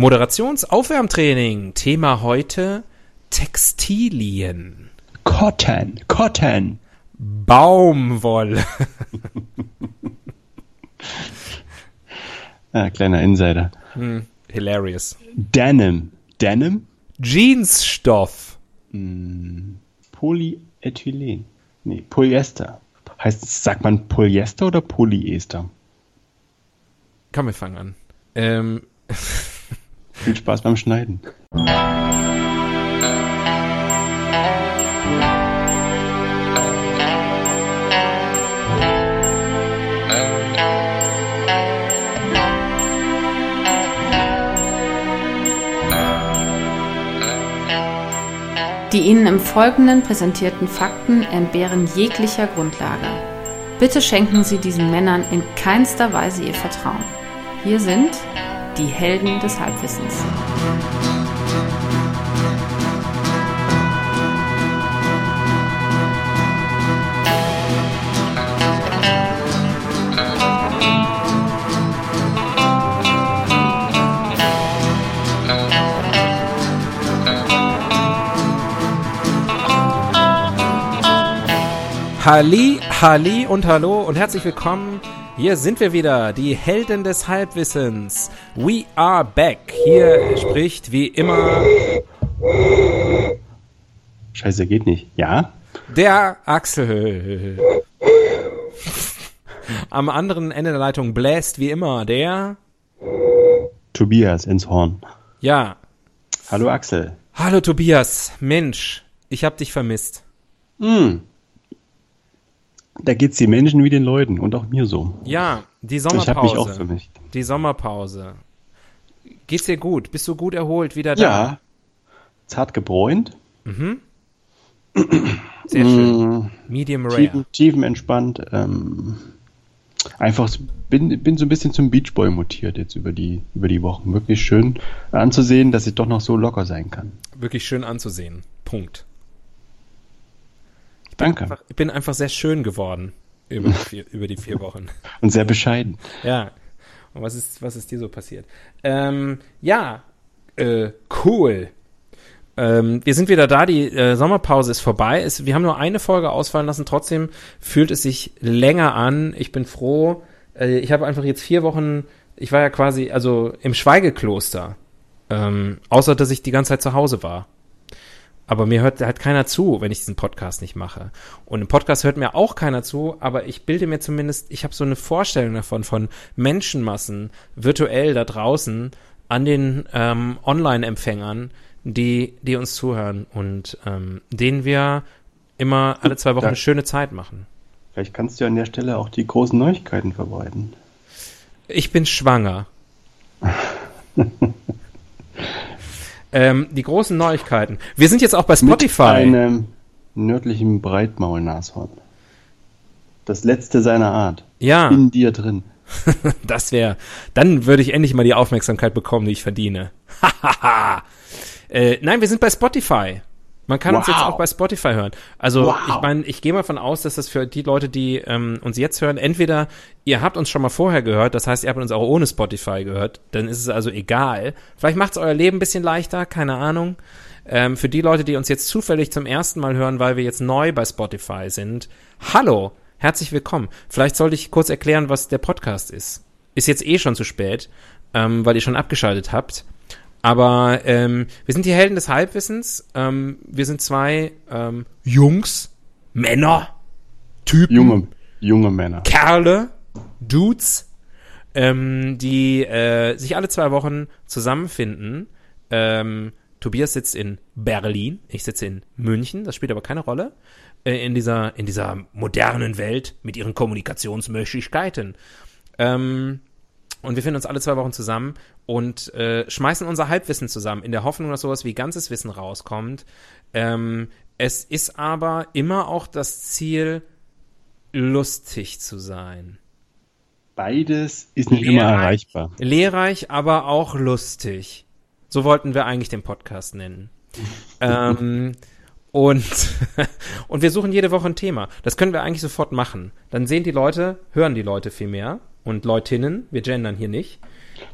Moderationsaufwärmtraining. Thema heute Textilien. Cotton, Cotton. Baumwolle. ah, kleiner Insider. Hm, hilarious. Denim. Denim? Jeansstoff. Hm, Polyethylen. Nee, Polyester. Heißt, sagt man Polyester oder Polyester? Komm, wir fangen an. Ähm. Viel Spaß beim Schneiden. Die Ihnen im Folgenden präsentierten Fakten entbehren jeglicher Grundlage. Bitte schenken Sie diesen Männern in keinster Weise Ihr Vertrauen. Hier sind die Helden des Halbwissens. Halli, Halli und Hallo und herzlich willkommen. Hier sind wir wieder, die Helden des Halbwissens. We are back. Hier spricht wie immer. Scheiße, geht nicht. Ja? Der Axel. Am anderen Ende der Leitung bläst wie immer der. Tobias ins Horn. Ja. Hallo Axel. Hallo Tobias. Mensch, ich hab dich vermisst. Hm. Da geht's den Menschen wie den Leuten und auch mir so. Ja, die Sommerpause. Ich habe mich auch vermisst. Die Sommerpause. Geht's dir gut? Bist du gut erholt wieder da? Ja. Zart gebräunt. Mhm. Sehr schön. Mm, Medium rare. Tiefen, tiefenentspannt. Ähm, einfach bin, bin so ein bisschen zum Beachboy mutiert jetzt über die, über die Wochen. Wirklich schön anzusehen, dass ich doch noch so locker sein kann. Wirklich schön anzusehen. Punkt. Danke. Einfach, ich bin einfach sehr schön geworden über die vier, über die vier Wochen. Und sehr bescheiden. Ja. Und was ist, was ist dir so passiert? Ähm, ja, äh, cool. Ähm, wir sind wieder da, die äh, Sommerpause ist vorbei. Es, wir haben nur eine Folge ausfallen lassen, trotzdem fühlt es sich länger an. Ich bin froh. Äh, ich habe einfach jetzt vier Wochen, ich war ja quasi, also im Schweigekloster. Ähm, außer, dass ich die ganze Zeit zu Hause war. Aber mir hört halt keiner zu, wenn ich diesen Podcast nicht mache. Und im Podcast hört mir auch keiner zu, aber ich bilde mir zumindest, ich habe so eine Vorstellung davon, von Menschenmassen virtuell da draußen an den ähm, Online-Empfängern, die, die uns zuhören und ähm, denen wir immer alle zwei Wochen eine schöne Zeit machen. Vielleicht kannst du an der Stelle auch die großen Neuigkeiten verbreiten. Ich bin schwanger. ähm, die großen Neuigkeiten. Wir sind jetzt auch bei Mit Spotify. einem nördlichen Breitmaulnashorn. Das letzte seiner Art. Ja. In dir drin. Das wäre, dann würde ich endlich mal die Aufmerksamkeit bekommen, die ich verdiene. Äh, nein, wir sind bei Spotify. Man kann uns Wow. jetzt auch bei Spotify hören. Also Wow. ich meine, ich gehe mal von aus, dass das für die Leute, die ähm, uns jetzt hören, entweder ihr habt uns schon mal vorher gehört, das heißt, ihr habt uns auch ohne Spotify gehört, dann ist es also egal. Vielleicht macht es euer Leben ein bisschen leichter, keine Ahnung. Ähm, für die Leute, die uns jetzt zufällig zum ersten Mal hören, weil wir jetzt neu bei Spotify sind, hallo, herzlich willkommen. Vielleicht sollte ich kurz erklären, was der Podcast ist. Ist jetzt eh schon zu spät, ähm, weil ihr schon abgeschaltet habt. Aber ähm, wir sind die Helden des Halbwissens. Ähm, wir sind zwei ähm, Jungs, Männer, Typen, Junge, junge Männer. Kerle, Dudes, ähm, die äh, sich alle zwei Wochen zusammenfinden. Ähm, Tobias sitzt in Berlin, ich sitze in München, das spielt aber keine Rolle. Äh, in, dieser, in dieser modernen Welt mit ihren Kommunikationsmöglichkeiten. Ähm, und wir finden uns alle zwei Wochen zusammen und äh, schmeißen unser Halbwissen zusammen, in der Hoffnung, dass sowas wie ganzes Wissen rauskommt. Ähm, es ist aber immer auch das Ziel, lustig zu sein. Beides ist nicht immer Lehrreich. erreichbar. Lehrreich, aber auch lustig. So wollten wir eigentlich den Podcast nennen. ähm, und, und wir suchen jede Woche ein Thema. Das können wir eigentlich sofort machen. Dann sehen die Leute, hören die Leute viel mehr und Leutinnen, wir gendern hier nicht,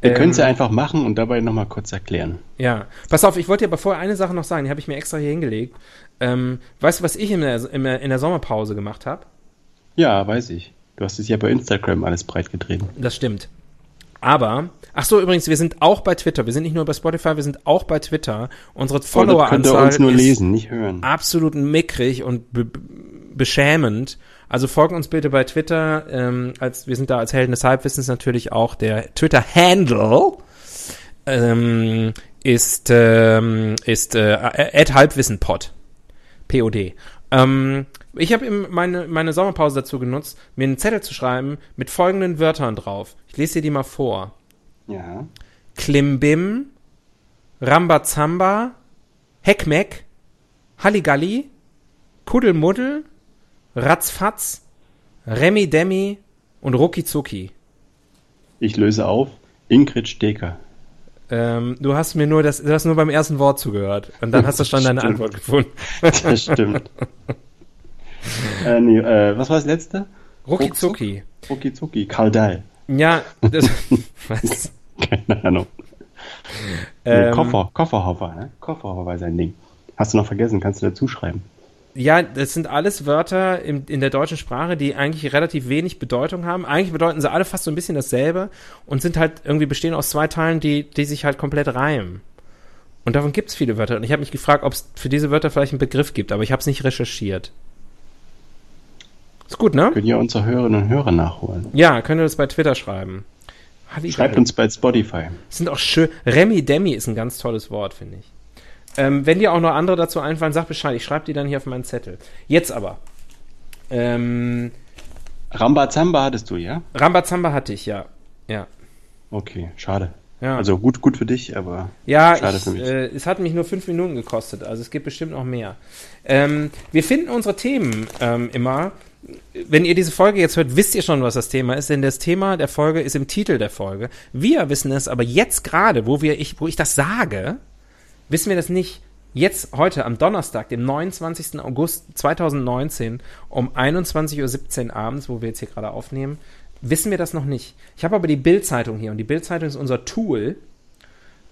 Wir können es ja Ähm, einfach machen und dabei nochmal kurz erklären. Ja, pass auf, ich wollte dir aber vorher eine Sache noch sagen, die habe ich mir extra hier hingelegt. Ähm, weißt du, was ich in der, in der, in der Sommerpause gemacht habe? Ja, weiß ich. Du hast es ja bei Instagram alles breit getreten. Das stimmt. Aber, ach so, übrigens, wir sind auch bei Twitter. Wir sind nicht nur bei Spotify, wir sind auch bei Twitter. Unsere Oh, Followeranzahl ist lesen, hören. absolut mickrig und be be- beschämend. Also folgt uns bitte bei Twitter. Ähm, als, wir sind da als Helden des Halbwissens natürlich auch. Der Twitter-Handle ähm, ist, ähm, ist äh, at halbwissenpod. POD. Ähm, ich habe meine, meine Sommerpause dazu genutzt, mir einen Zettel zu schreiben mit folgenden Wörtern drauf. Ich lese dir die mal vor. Ja. Klimbim, Rambazamba, Heckmeck, Halligalli, Kuddelmuddel, Ratzfatz, Remi Demi und Ruckizucki. Ich löse auf. Ingrid Steker. Ähm, du hast mir nur das, du hast nur beim ersten Wort zugehört und dann hast du schon deine. Antwort gefunden. Das stimmt. äh, nee, äh, was war das letzte? Ruckizucki. Ruckizucki. Kaldal. Ja, das, was? Keine Ahnung. Nee, Ähm, Koffer, Kofferhofer, ne? Kofferhofer war sein Ding. Hast du noch vergessen, kannst du dazu schreiben. Ja, das sind alles Wörter in, in der deutschen Sprache, die eigentlich relativ wenig Bedeutung haben. Eigentlich bedeuten sie alle fast so ein bisschen dasselbe und sind halt irgendwie bestehen aus zwei Teilen, die, die sich halt komplett reimen. Und davon gibt es viele Wörter. Und ich habe mich gefragt, ob es für diese Wörter vielleicht einen Begriff gibt, aber ich habe es nicht recherchiert. Ist gut, ne? Können ja unsere Hörerinnen und Hörer nachholen. Ja, könnt ihr das bei Twitter schreiben. Schreibt uns bei Spotify. Sind auch schön. Remi Demi ist ein ganz tolles Wort, finde ich. Ähm, wenn dir auch noch andere dazu einfallen, sag Bescheid. Ich schreibe die dann hier auf meinen Zettel. Jetzt aber. Ähm, Rambazamba hattest du, ja? Rambazamba hatte ich, ja. Ja. Okay, schade. Ja, Also gut, gut für dich, aber ja schade ich, für mich. äh, es hat mich nur fünf Minuten gekostet, also es gibt bestimmt noch mehr. Ähm, wir finden unsere Themen ähm, immer. Wenn ihr diese Folge jetzt hört, wisst ihr schon, was das Thema ist, denn das Thema der Folge ist im Titel der Folge. Wir wissen es aber jetzt gerade, wo wir ich, wo ich das sage, wissen wir das nicht. Jetzt, heute, am Donnerstag, dem 29. August 2019, um 21.17 Uhr abends, wo wir jetzt hier gerade aufnehmen, wissen wir das noch nicht. Ich habe aber die Bild-Zeitung hier und die Bild-Zeitung ist unser Tool.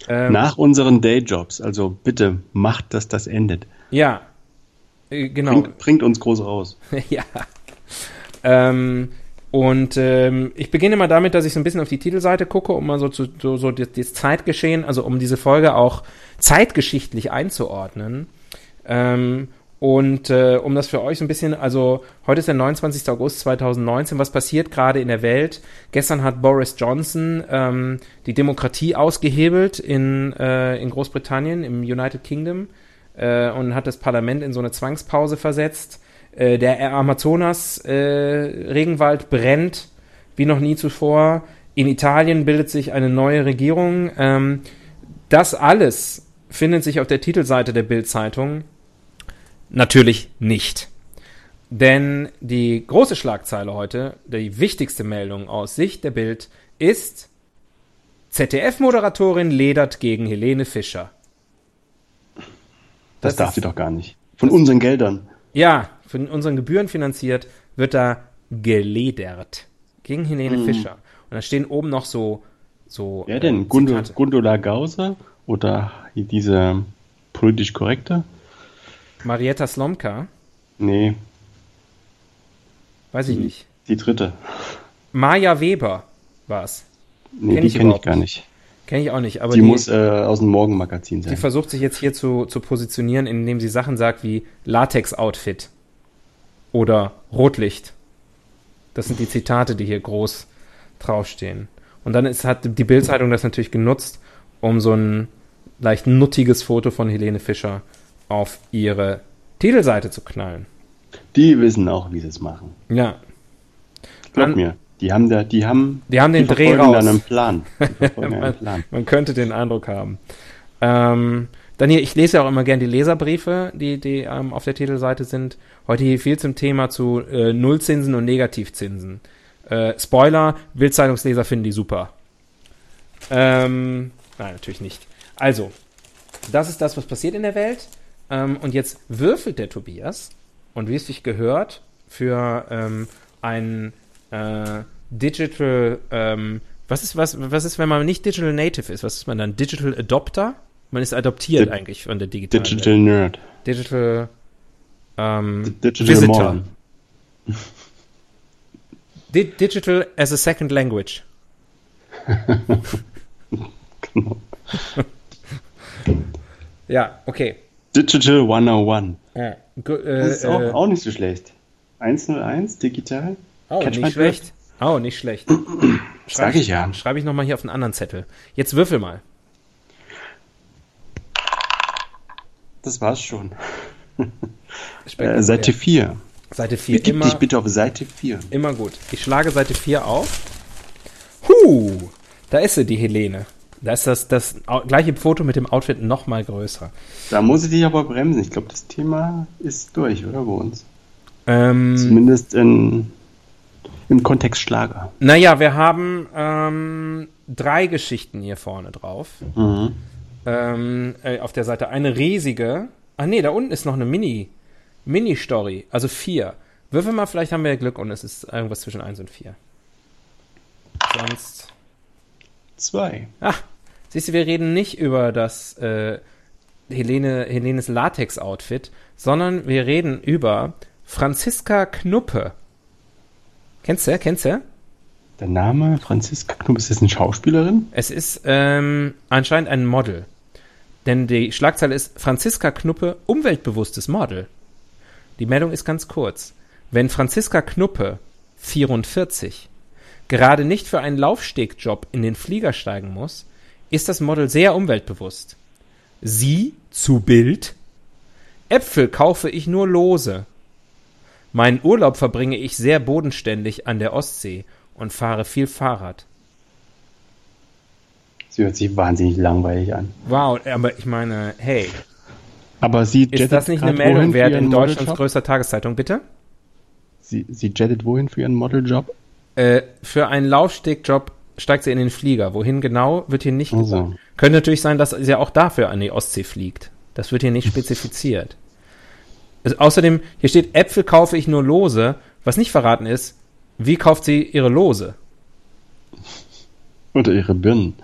Ähm, Nach unseren Dayjobs, also bitte macht, dass das endet. Ja, äh, genau. Bringt, bringt uns groß raus. ja. Ähm, und ähm, ich beginne mal damit, dass ich so ein bisschen auf die Titelseite gucke, um mal so, zu, so, so das, das Zeitgeschehen, also um diese Folge auch zeitgeschichtlich einzuordnen. Ähm, und äh, um das für euch so ein bisschen, also heute ist der 29. August 2019, was passiert gerade in der Welt? Gestern hat Boris Johnson ähm, die Demokratie ausgehebelt in, äh, in Großbritannien, im United Kingdom, äh, und hat das Parlament in so eine Zwangspause versetzt. Äh, der Amazonas-Regenwald brennt wie noch nie zuvor. In Italien bildet sich eine neue Regierung. Ähm, das alles findet sich auf der Titelseite der Bild-Zeitung. Natürlich nicht. Denn die große Schlagzeile heute, die wichtigste Meldung aus Sicht der Bild, ist ZDF-Moderatorin ledert gegen Helene Fischer. Das, Das darf sie doch gar nicht. Von unseren Geldern. Ja, von unseren Gebühren finanziert, wird da geledert. Gegen Helene Fischer. Und da stehen oben noch so, so. Wer denn? äh, Gundula, Zitate. Gundula Gause oder diese politisch korrekte? Marietta Slomka? Nee, Weiß ich nicht. die dritte. Maja Weber war's. Nee, Kenn die kenne ich gar nicht. Kenne ich auch nicht, aber Die, die, muss äh, aus dem Morgenmagazin die sein. versucht sich jetzt hier zu, zu positionieren, indem sie Sachen sagt wie Latex-Outfit oder Rotlicht. Das sind die Zitate, die hier groß draufstehen. Und dann ist, hat die Bildzeitung das natürlich genutzt, um so ein leicht nuttiges Foto von Helene Fischer auf ihre Titelseite zu knallen. Die wissen auch, wie sie es machen. Ja, Glaub An- mir. Die haben da, die haben, die haben den die Dreh raus. dann einen Plan. Verfolgen einen Plan. Man könnte den Eindruck haben. Ähm, dann hier, ich lese ja auch immer gern die Leserbriefe, die, die ähm, auf der Titelseite sind. Heute hier viel zum Thema zu äh, Nullzinsen und Negativzinsen. Äh, Spoiler, Bildzeitungsleser finden die super. Ähm, nein, natürlich nicht. Also, das ist das, was passiert in der Welt. Ähm, und jetzt würfelt der Tobias, und wie es sich gehört, für ähm, ein äh, Digital, ähm, Was ist, was, was ist, wenn man nicht Digital Native ist? Was ist man dann? Digital Adopter? Man ist adoptiert Di- eigentlich von der digitalen Digital Welt. Nerd. Digital ähm, Digital Visitor. Di Digital as a second language. Genau. Ja, okay. Digital 101. Ja. Äh, Das ist auch, äh, auch nicht so schlecht. 101 digital. oh, Catch nicht schlecht. Oh, nicht schlecht. Sag ich ja. Schreibe ich nochmal hier auf einen anderen Zettel. Jetzt würfel mal. Das war's schon. Äh, Seite 4. Seite 4. Begib Immer, dich bitte auf Seite 4. immer gut. Ich schlage Seite 4 auf. Huh, da ist sie, die Helene. Da ist das, das gleiche Foto mit dem Outfit noch mal größer. Da muss ich dich aber bremsen. Ich glaube, das Thema ist durch, oder bei uns? Ähm, Zumindest in, im Kontext Schlager. naja, wir haben ähm, drei Geschichten hier vorne drauf. Mhm. Ähm, äh, auf der Seite eine riesige. Ah nee, da unten ist noch eine Mini, Mini-Story. Also vier. Würfel mal, vielleicht haben wir ja Glück und es ist irgendwas zwischen eins und vier. Sonst. Zwei. Ah, siehst du, wir reden nicht über das äh, Helene, Helenes Latex-Outfit, sondern wir reden über Franziska Knuppe. Kennst du? Kennst du? Der Name Franziska Knupp, ist das eine Schauspielerin? Es ist ähm, anscheinend ein Model. Denn die Schlagzeile ist Franziska Knuppe, umweltbewusstes Model. Die Meldung ist ganz kurz. Wenn Franziska Knuppe, 44, gerade nicht für einen Laufstegjob in den Flieger steigen muss, ist das Model sehr umweltbewusst. Sie zu Bild. Äpfel kaufe ich nur lose. Meinen Urlaub verbringe ich sehr bodenständig an der Ostsee und fahre viel Fahrrad. Sie hört sich wahnsinnig langweilig an. Wow, aber ich meine, hey, Aber sie ist das nicht eine Meldung wert in Deutschlands größter Tageszeitung, bitte? Sie, sie jettet wohin für ihren Modeljob? Äh, für einen Laufstegjob steigt sie in den Flieger. Wohin genau, wird hier nicht Ach gesagt. so. Könnte natürlich sein, dass sie auch dafür an die Ostsee fliegt. Das wird hier nicht spezifiziert. Also, außerdem, hier steht, Äpfel kaufe ich nur lose. Was nicht verraten ist, wie kauft sie ihre Lose? Oder ihre Birnen.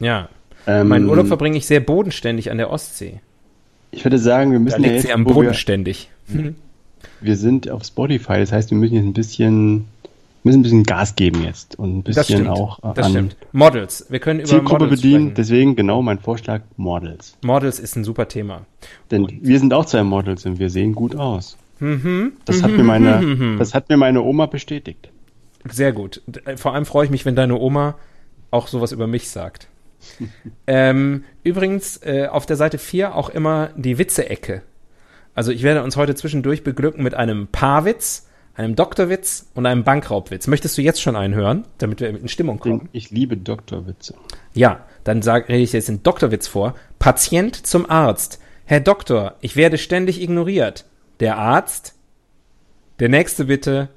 Ja. Ähm, Meinen Urlaub verbringe ich sehr bodenständig an der Ostsee. Ich würde sagen, wir Da müssen ja liegt jetzt, sie am Boden wir, ständig. wir sind auf Spotify, das heißt, wir müssen jetzt ein bisschen, müssen ein bisschen Gas geben jetzt und ein Das bisschen stimmt. auch äh, das stimmt. Models. Wir können über Zielgruppe Models bedienen. sprechen. Deswegen genau mein Vorschlag Models. Models ist ein super Thema. Denn wir sind auch zwei Models und wir sehen gut aus. Mhm. Das hat mir meine, das hat mir meine Oma bestätigt. Sehr gut. Vor allem freue ich mich, wenn deine Oma auch sowas über mich sagt. ähm, übrigens, äh, auf der Seite 4 auch immer die Witze-Ecke. Also ich werde uns heute zwischendurch beglücken mit einem Paarwitz, einem Doktorwitz und einem Bankraubwitz. Möchtest du jetzt schon einen hören, damit wir in Stimmung kommen? Ich liebe Doktorwitze. Ja, dann rede ich jetzt den Doktorwitz vor. Patient zum Arzt. Herr Doktor, ich werde ständig ignoriert. Der Arzt? Der nächste bitte.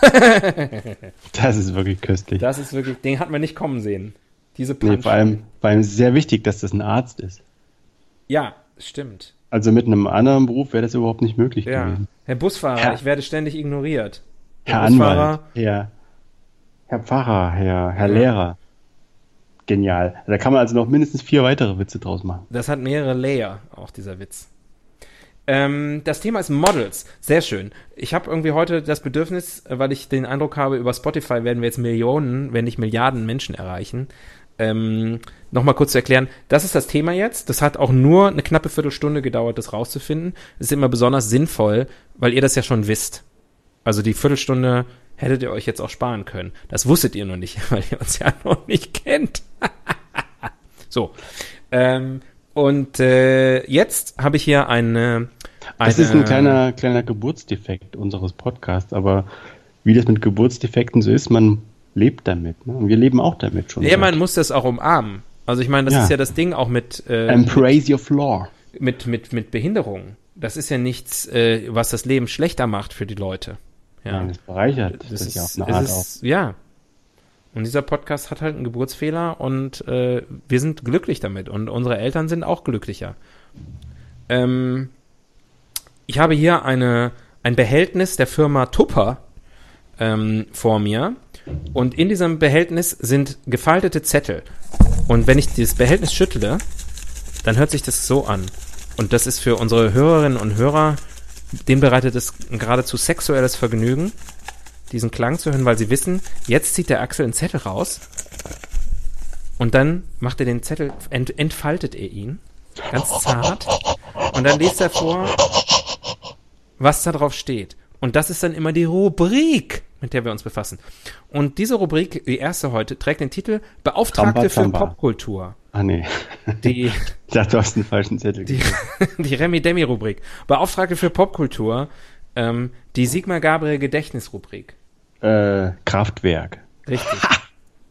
Das ist wirklich köstlich. Das ist wirklich, den hat man nicht kommen sehen. Diese nee, Punch. vor allem, vor allem sehr wichtig, dass das ein Arzt ist. Ja, stimmt. Also mit einem anderen Beruf wäre das überhaupt nicht möglich Ja. gewesen. Herr Busfahrer, Herr- ich werde ständig ignoriert. Herr Busfahrer- Anwalt, Herr, Herr Pfarrer, Herr, Herr Lehrer. Genial. Da kann man also noch mindestens vier weitere Witze draus machen. Das hat mehrere Layer, auch dieser Witz. Ähm, das Thema ist Models. Sehr schön. Ich habe irgendwie heute das Bedürfnis, weil ich den Eindruck habe, über Spotify werden wir jetzt Millionen, wenn nicht Milliarden Menschen erreichen. Ähm, Nochmal kurz zu erklären, das ist das Thema jetzt. Das hat auch nur eine knappe Viertelstunde gedauert, das rauszufinden. Das ist immer besonders sinnvoll, weil ihr das ja schon wisst. Also die Viertelstunde hättet ihr euch jetzt auch sparen können. Das wusstet ihr noch nicht, weil ihr uns ja noch nicht kennt. so. Ähm, und äh, jetzt habe ich hier eine, eine. Das ist ein kleiner, kleiner Geburtsdefekt unseres Podcasts, aber wie das mit Geburtsdefekten so ist, man lebt damit. Ne? Und wir leben auch damit schon. Ja, man muss das auch umarmen. Also ich meine, das Ja. ist ja das Ding auch mit, äh, Embrace your flaw. mit, mit, mit Behinderung. Das ist ja nichts, äh, was das Leben schlechter macht für die Leute. Ja. Nein, das bereichert Das das, ist, ja auf eine es Art ist, ja. Und dieser Podcast hat halt einen Geburtsfehler und äh, wir sind glücklich damit und unsere Eltern sind auch glücklicher. Ähm, ich habe hier eine, ein Behältnis der Firma Tupper ähm, vor mir. Und in diesem Behältnis sind gefaltete Zettel. Und wenn ich dieses Behältnis schüttle, dann hört sich das so an. Und das ist für unsere Hörerinnen und Hörer, denen bereitet es geradezu sexuelles Vergnügen, diesen Klang zu hören, weil sie wissen, jetzt zieht der Axel einen Zettel raus und dann macht er den Zettel, ent, entfaltet er ihn, ganz zart, und dann liest er vor, was da drauf steht. Und das ist dann immer die Rubrik, mit der wir uns befassen. Und diese Rubrik, die erste heute, trägt den Titel Beauftragte für Rambazamba. Popkultur. Ah, nee. Die, Ich dachte, du hast einen falschen Zettel die, die Remi-Demi-Rubrik. Beauftragte für Popkultur, ähm, die Sigmar Gabriel Gedächtnisrubrik. Äh, Kraftwerk. Richtig.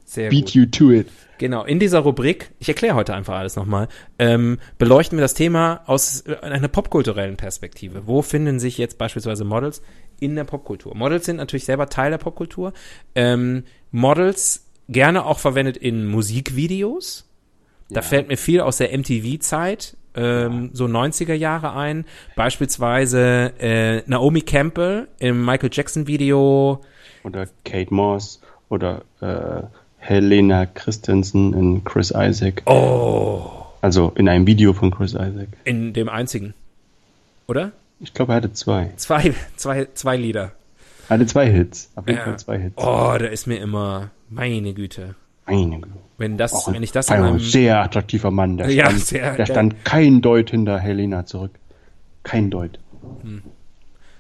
Sehr Beat gut. you to it. Genau, in dieser Rubrik, ich erkläre heute einfach alles nochmal, ähm, beleuchten wir das Thema aus äh, einer popkulturellen Perspektive. Wo finden sich jetzt beispielsweise Models in der Popkultur? Models sind natürlich selber Teil der Popkultur. Ähm, Models gerne auch verwendet in Musikvideos. Da Ja. fällt mir viel aus der MTV-Zeit, ähm, so 90er Jahre ein. Beispielsweise äh, Naomi Campbell im Michael Jackson-Video. Oder Kate Moss. Oder äh, Helena Christensen in Chris Isaac. Oh, Also in einem Video von Chris Isaac. in dem einzigen. Oder? Ich glaube, er hatte zwei. Zwei, zwei, zwei Lieder. Er hatte zwei Hits. Auf jeden Ja. Fall zwei Hits. Oh, da ist mir immer, meine Güte. Meine Güte. Wenn das, ein, wenn ich das meinem, sehr attraktiver Mann. Der Ja, stand, sehr- der stand kein Deut hinter Helena zurück. Kein Deut.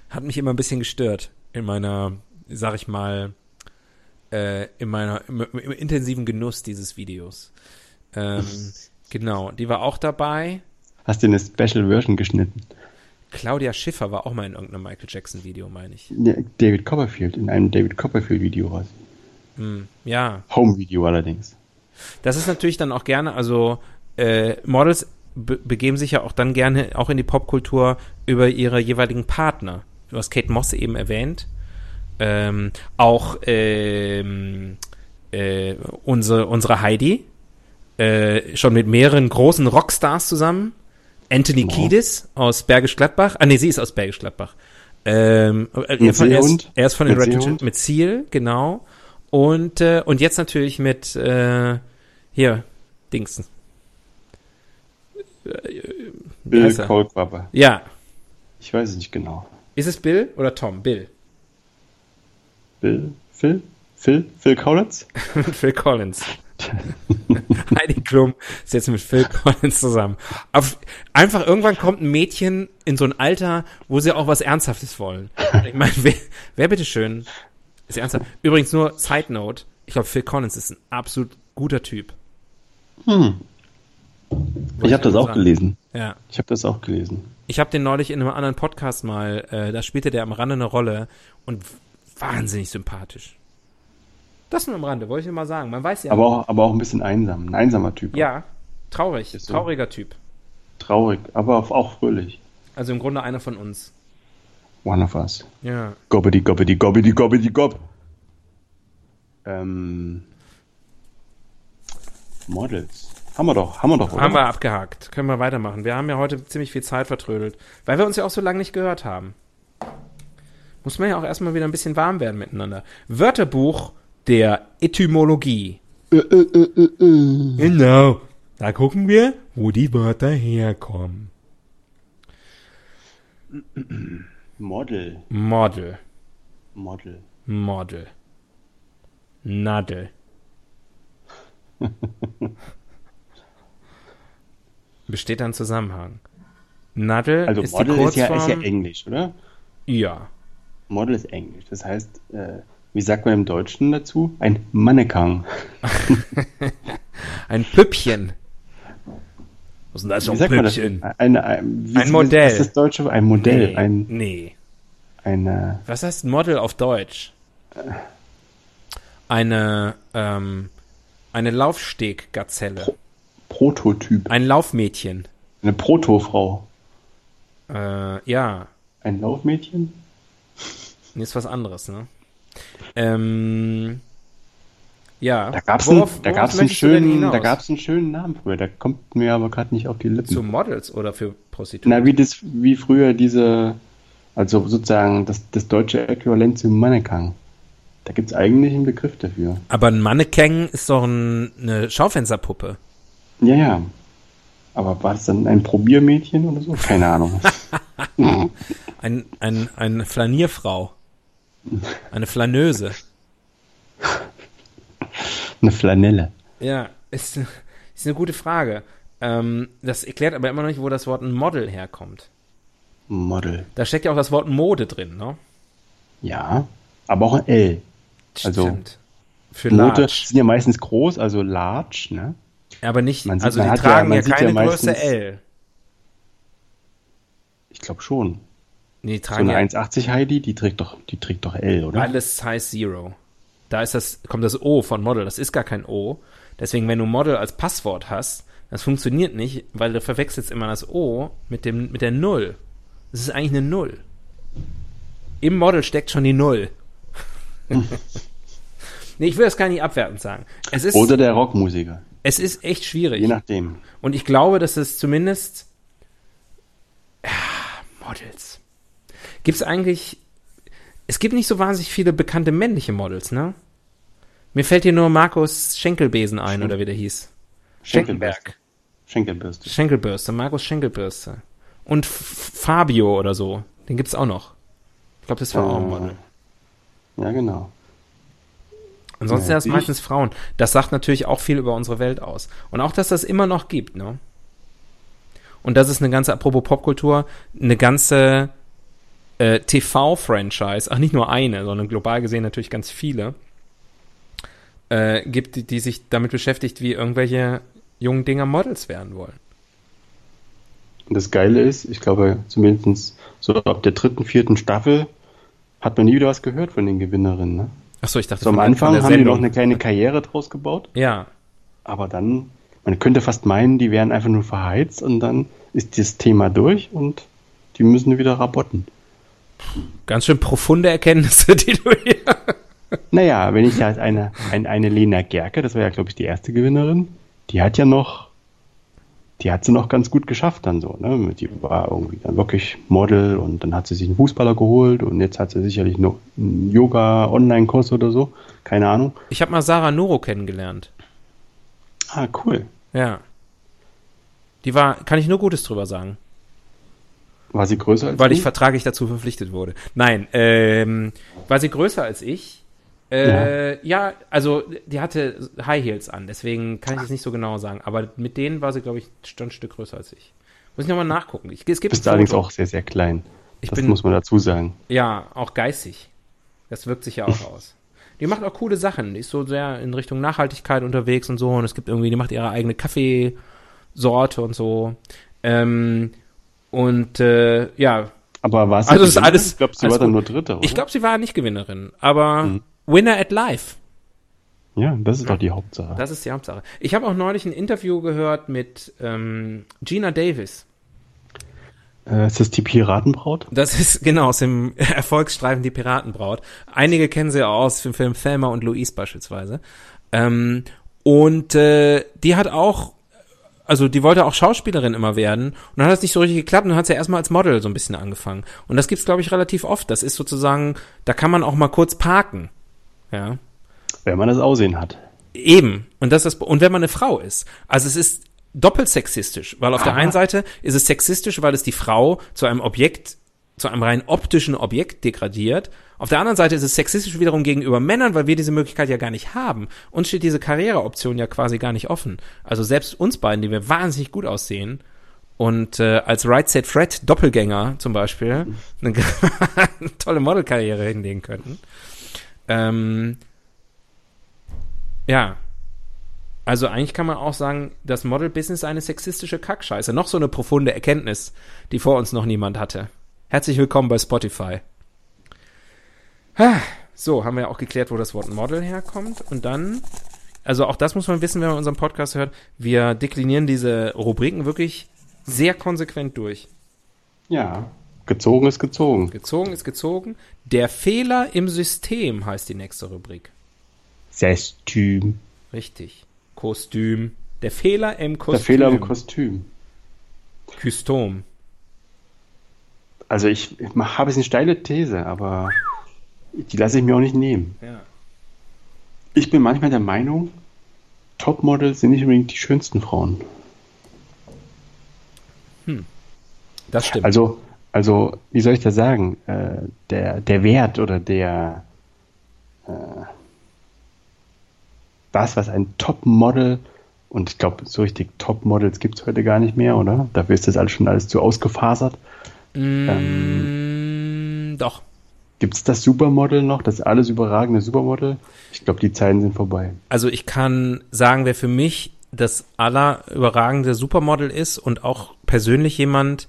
hat mich immer ein bisschen gestört in meiner, sag ich mal, äh, in meiner, im, im intensiven Genuss dieses Videos. Ähm, genau, die war auch dabei. Hast du eine Special Version geschnitten? Claudia Schiffer war auch mal in irgendeinem Michael Jackson Video, meine ich. Ja, David Copperfield, in einem David Copperfield Video war es. Hm, ja, Home Video allerdings. Das ist natürlich dann auch gerne, also äh, Models be begeben sich ja auch dann gerne auch in die Popkultur über ihre jeweiligen Partner. Du hast Kate Moss eben erwähnt. Ähm, auch ähm, äh, unsere, unsere Heidi, äh, schon mit mehreren großen Rockstars zusammen. Anthony Wow. Kiedis aus Bergisch Gladbach. Ah, nee, sie ist aus Bergisch Gladbach. Ähm, äh, er, von, er, ist, er ist von den Mit Red Seehund? mit Ziel, genau. Und, äh, und jetzt natürlich mit, äh, hier, Dings. Äh, Wie Bill er? Goldwaber. Ja. Ich weiß es nicht genau. Ist es Bill oder Tom? Bill. Bill? Phil? Phil? Phil Collins? mit Phil Collins. Heidi Klum ist jetzt mit Phil Collins zusammen. Auf, einfach irgendwann kommt ein Mädchen in so ein Alter, wo sie auch was Ernsthaftes wollen. Ich meine, wer, wer bitteschön ist ernsthaft? Übrigens nur Side Note. Ich glaube, Phil Collins ist ein absolut guter Typ. Hm. Wollte Ich habe das auch sagen. gelesen. Ja. Ich habe das auch gelesen. Ich habe den neulich in einem anderen Podcast mal, äh, da spielte der am Rande eine Rolle und wahnsinnig sympathisch. Das nur am Rande, wollte ich dir mal sagen. Man weiß ja. Aber auch, aber auch ein bisschen einsam. Ein einsamer Typ. ja, traurig, Ist so. trauriger Typ. Traurig, aber auch fröhlich. Also im Grunde einer von uns. One of us. Ja. Gobbidi, gobbidi, gobbidi, gobbidi, gob. Ähm, Models. Haben wir doch, haben wir doch, oder? Haben wir abgehakt. Können wir weitermachen. Wir haben ja heute ziemlich viel Zeit vertrödelt, weil wir uns ja auch so lange nicht gehört haben. Muss man ja auch erstmal wieder ein bisschen warm werden miteinander. Wörterbuch der Etymologie. Äh, äh, äh, äh, äh. Genau. Da gucken wir, wo die Wörter herkommen. Model. Model. Model. Model. Nadel. Besteht da ein Zusammenhang? Nadel Also ist Model die ist ja, Kurzform. ist ja Englisch, oder? ja. Model ist Englisch. Das heißt, äh, wie sagt man im Deutschen dazu? Ein Mannequin. Ein Püppchen. Was ist denn das für ein? Püppchen? Ein, ein, wie, Ein Modell. Was ist das Deutsche? Ein Modell. Nee, Ein, nee. eine, Was heißt Model auf Deutsch? Eine, ähm, eine Laufsteggazelle. Prototyp. Ein Laufmädchen. Eine Protofrau. Äh, ja. Ein Laufmädchen? Nee, ist was anderes, ne? Ähm, ja. Da gab's einen, Worauf- da worauf gab's einen schönen, da gab's einen schönen Namen früher. Der kommt mir aber gerade nicht auf die Lippen. Zu Models oder für Prostituten? Na, wie das, wie früher diese, also sozusagen das, das deutsche Äquivalent zum Mannequin. Da gibt es eigentlich einen Begriff dafür. Aber ein Mannequin ist doch ein, eine Schaufensterpuppe. Ja, ja. Aber war das dann ein Probiermädchen oder so? Keine Ahnung. Ein, ein, eine Flanierfrau. Eine Flaneuse. Eine Flanelle. Ja, ist, ist eine gute Frage. Ähm, das erklärt aber immer noch nicht, wo das Wort ein Model herkommt. Model. Da steckt ja auch das Wort Mode drin, ne? Ja, aber auch ein L. Also, Stimmt. Für Note large. sind ja meistens groß, also large, ne? Aber nicht, Man sieht- also die tragen ja, sieht ja keine Größe meistens- L. Ich glaube schon. Nee, die So tragen eine ja 1,80 Heidi, die trägt doch, die trägt doch L, oder? alles Size Zero. Da ist das, kommt das O von Model. Das ist gar kein O. Deswegen, wenn du Model als Passwort hast, das funktioniert nicht, weil du verwechselst immer das O mit dem, mit der Null. Das ist eigentlich eine Null. Im Model steckt schon die Null. nee, ich will das gar nicht abwertend sagen. Es ist, Oder der Rockmusiker. Es ist echt schwierig. Je nachdem. Und ich glaube, dass es zumindest ja, Models. Gibt es eigentlich. Es gibt nicht so wahnsinnig viele bekannte männliche Models, ne? Mir fällt hier nur Markus Schenkelbesen ein, oder wie der hieß. Schenkenberg. Schenkelbürste. Schenkelbürste, Markus Schenkelbürste. Und F Fabio oder so. Den gibt's auch noch. Ich glaube, das war auch ein Model. Ja, genau. Ansonsten Ja, ist das meistens Frauen. Das sagt natürlich auch viel über unsere Welt aus. Und auch, dass das immer noch gibt, ne? Und das ist eine ganze, apropos Popkultur, eine ganze äh, TV-Franchise, ach nicht nur eine, sondern global gesehen natürlich ganz viele, äh, gibt, die, die sich damit beschäftigt, wie irgendwelche jungen Dinger Models werden wollen. Und das Geile ist, ich glaube, zumindest so ab der dritten, vierten Staffel hat man nie wieder was gehört von den Gewinnerinnen. Ne? Achso, ich dachte So am Anfang haben die noch Sendung. eine kleine Karriere draus gebaut, Ja, aber dann, man könnte fast meinen, die wären einfach nur verheizt und dann ist das Thema durch und die müssen wieder rabotten. ganz schön profunde Erkenntnisse, die du hier. Naja, wenn ich da eine, eine, eine Lena Gerke, das war ja, glaube ich, die erste Gewinnerin, die hat ja noch, die hat sie noch ganz gut geschafft dann so, ne? Die war irgendwie dann wirklich Model und dann hat sie sich einen Fußballer geholt und jetzt hat sie sicherlich noch einen Yoga-Online-Kurs oder so, keine Ahnung. Ich habe mal Sarah Noro kennengelernt. Ah, cool. Ja. Die war, kann ich nur Gutes drüber sagen. War sie größer als Weil du? ich vertraglich dazu verpflichtet wurde. Nein, ähm, war sie größer als ich? Äh, ja. also die hatte High Heels an, deswegen kann ich es nicht so genau sagen. Aber mit denen war sie, glaube ich, schon ein Stück größer als ich. Muss ich nochmal nachgucken. Ich, es gibt bist allerdings auch sehr, sehr klein. Ich das bin- muss man dazu sagen. Ja, auch geistig. Das wirkt sich ja auch aus. Die macht auch coole Sachen. Die ist so sehr in Richtung Nachhaltigkeit unterwegs und so. Und es gibt irgendwie, die macht ihre eigene Kaffeesorte und so. Ähm, und äh, ja, Aber war sie Also es ist alles- Ich glaube, sie war dann nur Dritte, oder? ich glaube, sie war nicht Gewinnerin, aber Mhm. Winner at Life. Ja, das ist doch die Hauptsache. Das ist die Hauptsache. Ich habe auch neulich ein Interview gehört mit ähm, Gina Davis. Äh, ist das die Piratenbraut? Das ist genau aus dem Erfolgsstreifen Die Piratenbraut. Einige kennen sie auch aus dem Film Thelma und Louise beispielsweise. Ähm, und äh, die hat auch, also die wollte auch Schauspielerin immer werden und dann hat das nicht so richtig geklappt und dann hat sie erstmal als Model so ein bisschen angefangen. Und das gibt's glaube ich relativ oft. Das ist sozusagen, da kann man auch mal kurz parken. Ja. Wenn man das Aussehen hat. Eben. Und das ist, und wenn man eine Frau ist. Also es ist doppelt sexistisch, weil auf der einen Seite ist es sexistisch, weil es die Frau zu einem Objekt, zu einem rein optischen Objekt degradiert. Auf der anderen Seite ist es sexistisch wiederum gegenüber Männern, weil wir diese Möglichkeit ja gar nicht haben. Uns steht diese Karriereoption ja quasi gar nicht offen. Also selbst uns beiden, die wir wahnsinnig gut aussehen und äh, als Right Set Fred Doppelgänger zum Beispiel eine, eine tolle Modelkarriere hinlegen könnten. Ähm, ja. Also eigentlich kann man auch sagen, das Model-Business ist eine sexistische Kackscheiße. Noch so eine profunde Erkenntnis, die vor uns noch niemand hatte. Herzlich willkommen bei Spotify. So, haben wir auch geklärt, wo das Wort Model herkommt. Und dann, also auch das muss man wissen, wenn man unseren Podcast hört, wir deklinieren diese Rubriken wirklich sehr konsequent durch. Ja. Gezogen ist gezogen. Gezogen ist gezogen. Der Fehler im System heißt die nächste Rubrik. Sestüm. Richtig. Kostüm. Der Fehler im Kostüm. Der Fehler im Kostüm. Kostüm. Also ich, ich habe jetzt eine steile These, aber die lasse ich mir auch nicht nehmen. Ja. Ich bin manchmal der Meinung, Topmodels sind nicht unbedingt die schönsten Frauen. Das stimmt. Also, also, wie soll ich das sagen? Äh, der, der Wert oder der äh, das, was ein Topmodel und ich glaube, so richtig Topmodels gibt es heute gar nicht mehr, oder? Dafür ist das alles schon alles zu ausgefasert. mm, doch. Gibt es das Supermodel noch, das alles überragende Supermodel? Ich glaube, die Zeiten sind vorbei. Also ich kann sagen, wer für mich das aller überragende Supermodel ist und auch persönlich jemand,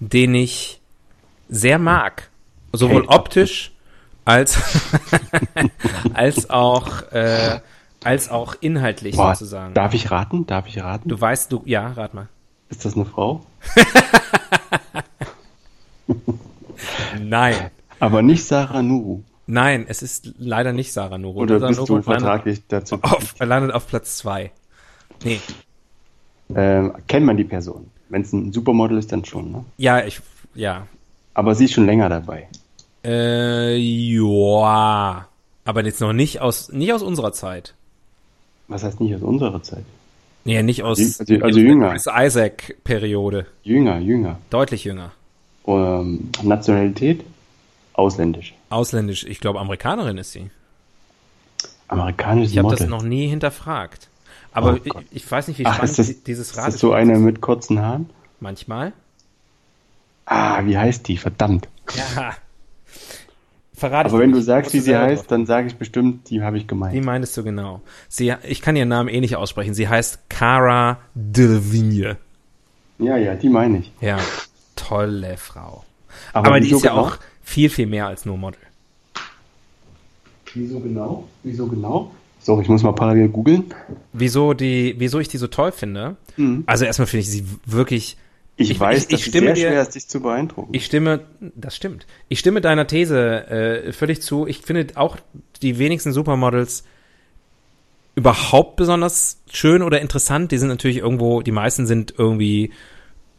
den ich sehr mag. Sowohl Kate optisch als, als auch, äh, als auch inhaltlich Boah, sozusagen. darf ich raten? Darf ich raten? Du weißt, du, ja, rat mal. Ist das eine Frau? Nein. Aber nicht Sarah Nuru. Nein, es ist leider nicht Sarah Nuru. Oder Sarah bist Nuru du vertraglich dazu? auf, landet auf Platz zwei. Nee. Ähm, kennt man die Person? Wenn es ein Supermodel ist, dann schon, ne? Ja, ich, ja. Aber sie ist schon länger dabei. Äh, joa. Aber jetzt noch nicht aus, nicht aus unserer Zeit. Was heißt nicht aus unserer Zeit? Nee, nicht aus Also- also jünger. Chris Isaac-Periode. Jünger, jünger. Deutlich jünger. Ähm, Nationalität? Ausländisch. Ausländisch. Ich glaube, Amerikanerin ist sie. Amerikanisches Ich habe das noch nie hinterfragt. Aber Oh ich, ich weiß nicht, wie Ach, spannend ist das, die- dieses ist Rad das so eine mit kurzen Haaren? Manchmal. Ah, wie heißt die? Verdammt. Ja. Verrate Aber wenn du sagst, wie sie heißt, drauf dann sage ich bestimmt, die habe ich Die gemeint. meintest du genau. Sie, ich kann ihren Namen eh nicht aussprechen. Sie heißt Cara Delevingne. Ja, ja, die meine ich. Ja, tolle Frau. Aber, die wieso ist ja genau? auch viel, viel mehr als nur Model. Wieso genau? Wieso genau? So, ich muss mal parallel googeln. Wieso, die, wieso ich die so toll finde? Mhm. Also erstmal finde ich sie wirklich. Ich, Ich- weiß, ich- ich stimme sehr dir- schwer ist, dich zu beeindrucken. Ich stimme, das stimmt. Ich stimme deiner These äh, völlig zu. Ich finde auch die wenigsten Supermodels überhaupt besonders schön oder interessant. Die sind natürlich irgendwo, die meisten sind irgendwie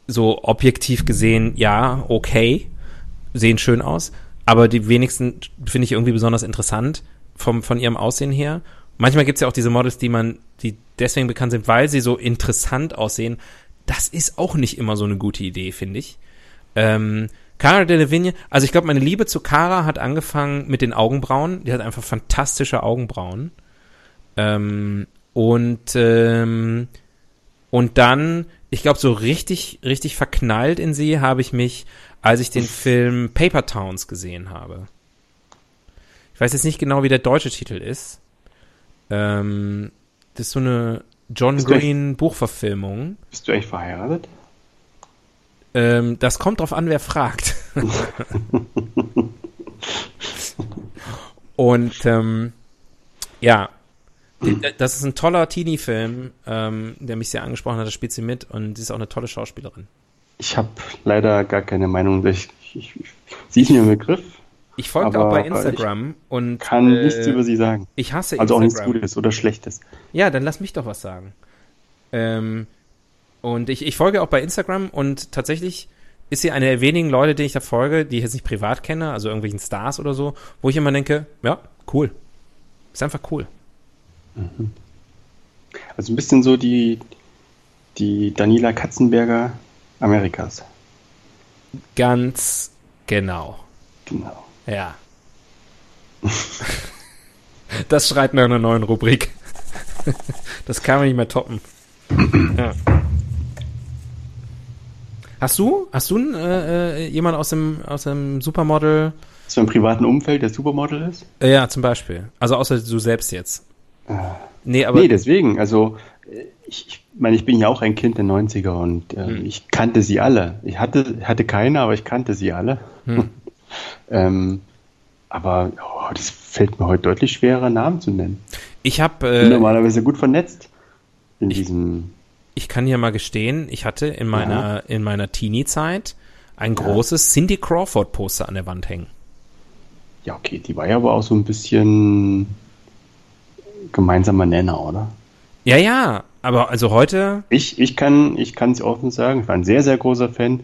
so objektiv gesehen, ja, okay, sehen schön aus. Aber die wenigsten finde ich irgendwie besonders interessant vom, von ihrem Aussehen her. Manchmal gibt es ja auch diese Models, die man, die deswegen bekannt sind, weil sie so interessant aussehen. Das ist auch nicht immer so eine gute Idee, finde ich. Ähm, Cara Delevingne, also ich glaube, meine Liebe zu Cara hat angefangen mit den Augenbrauen. Die hat einfach fantastische Augenbrauen. Ähm, und, ähm, und dann, ich glaube, so richtig, richtig verknallt in sie habe ich mich, als ich den Film Paper Towns gesehen habe. Ich weiß jetzt nicht genau, wie der deutsche Titel ist. Ähm, das ist so eine John Ist gleich- Green Buchverfilmung. Bist du echt verheiratet? Ähm, das kommt drauf an, wer fragt. Und ähm, ja, das ist ein toller Teenie-Film, ähm, der mich sehr angesprochen hat. Da spielt sie mit und sie ist auch eine tolle Schauspielerin. Ich habe leider gar keine Meinung. Ich, ich, ich, sie ist mir im Begriff, Ich folge auch bei Instagram und kann äh, nichts über sie sagen. ich hasse Also auch nichts Instagram. Gutes oder Schlechtes. Ja, dann lass mich doch was sagen. Ähm, und ich, ich folge auch bei Instagram und tatsächlich ist sie eine der wenigen Leute, die ich da folge, die ich jetzt nicht privat kenne, also irgendwelchen Stars oder so, wo ich immer denke, ja, cool. Ist einfach cool. Also ein bisschen so die, die Daniela Katzenberger Amerikas. Ganz genau. Genau. Ja. Das schreit nach einer neuen Rubrik. Das kann man nicht mehr toppen. Ja. Hast du, hast du äh, äh, jemand aus dem, aus dem Supermodel? So im privaten Umfeld, der Supermodel ist? Äh, ja, zum Beispiel. Also außer du selbst jetzt. Nee, aber nee, deswegen. Also äh, ich, ich meine, ich bin ja auch ein Kind der 90er und äh, Hm. ich kannte sie alle. Ich hatte, hatte keine, aber ich kannte sie alle. Hm. ähm, aber oh, das fällt mir heute deutlich schwerer, Namen zu nennen. ich habe, Ich bin äh, normalerweise gut vernetzt in diesem. ich kann hier mal gestehen, ich hatte in meiner, in meiner Teenie-Zeit ein großes Cindy Crawford-Poster an der Wand hängen. Ja, okay, die war ja aber auch so ein bisschen gemeinsamer Nenner, oder? Ja, ja, aber also heute, Ich, ich kann ich kann es offen sagen, ich war ein sehr, sehr großer Fan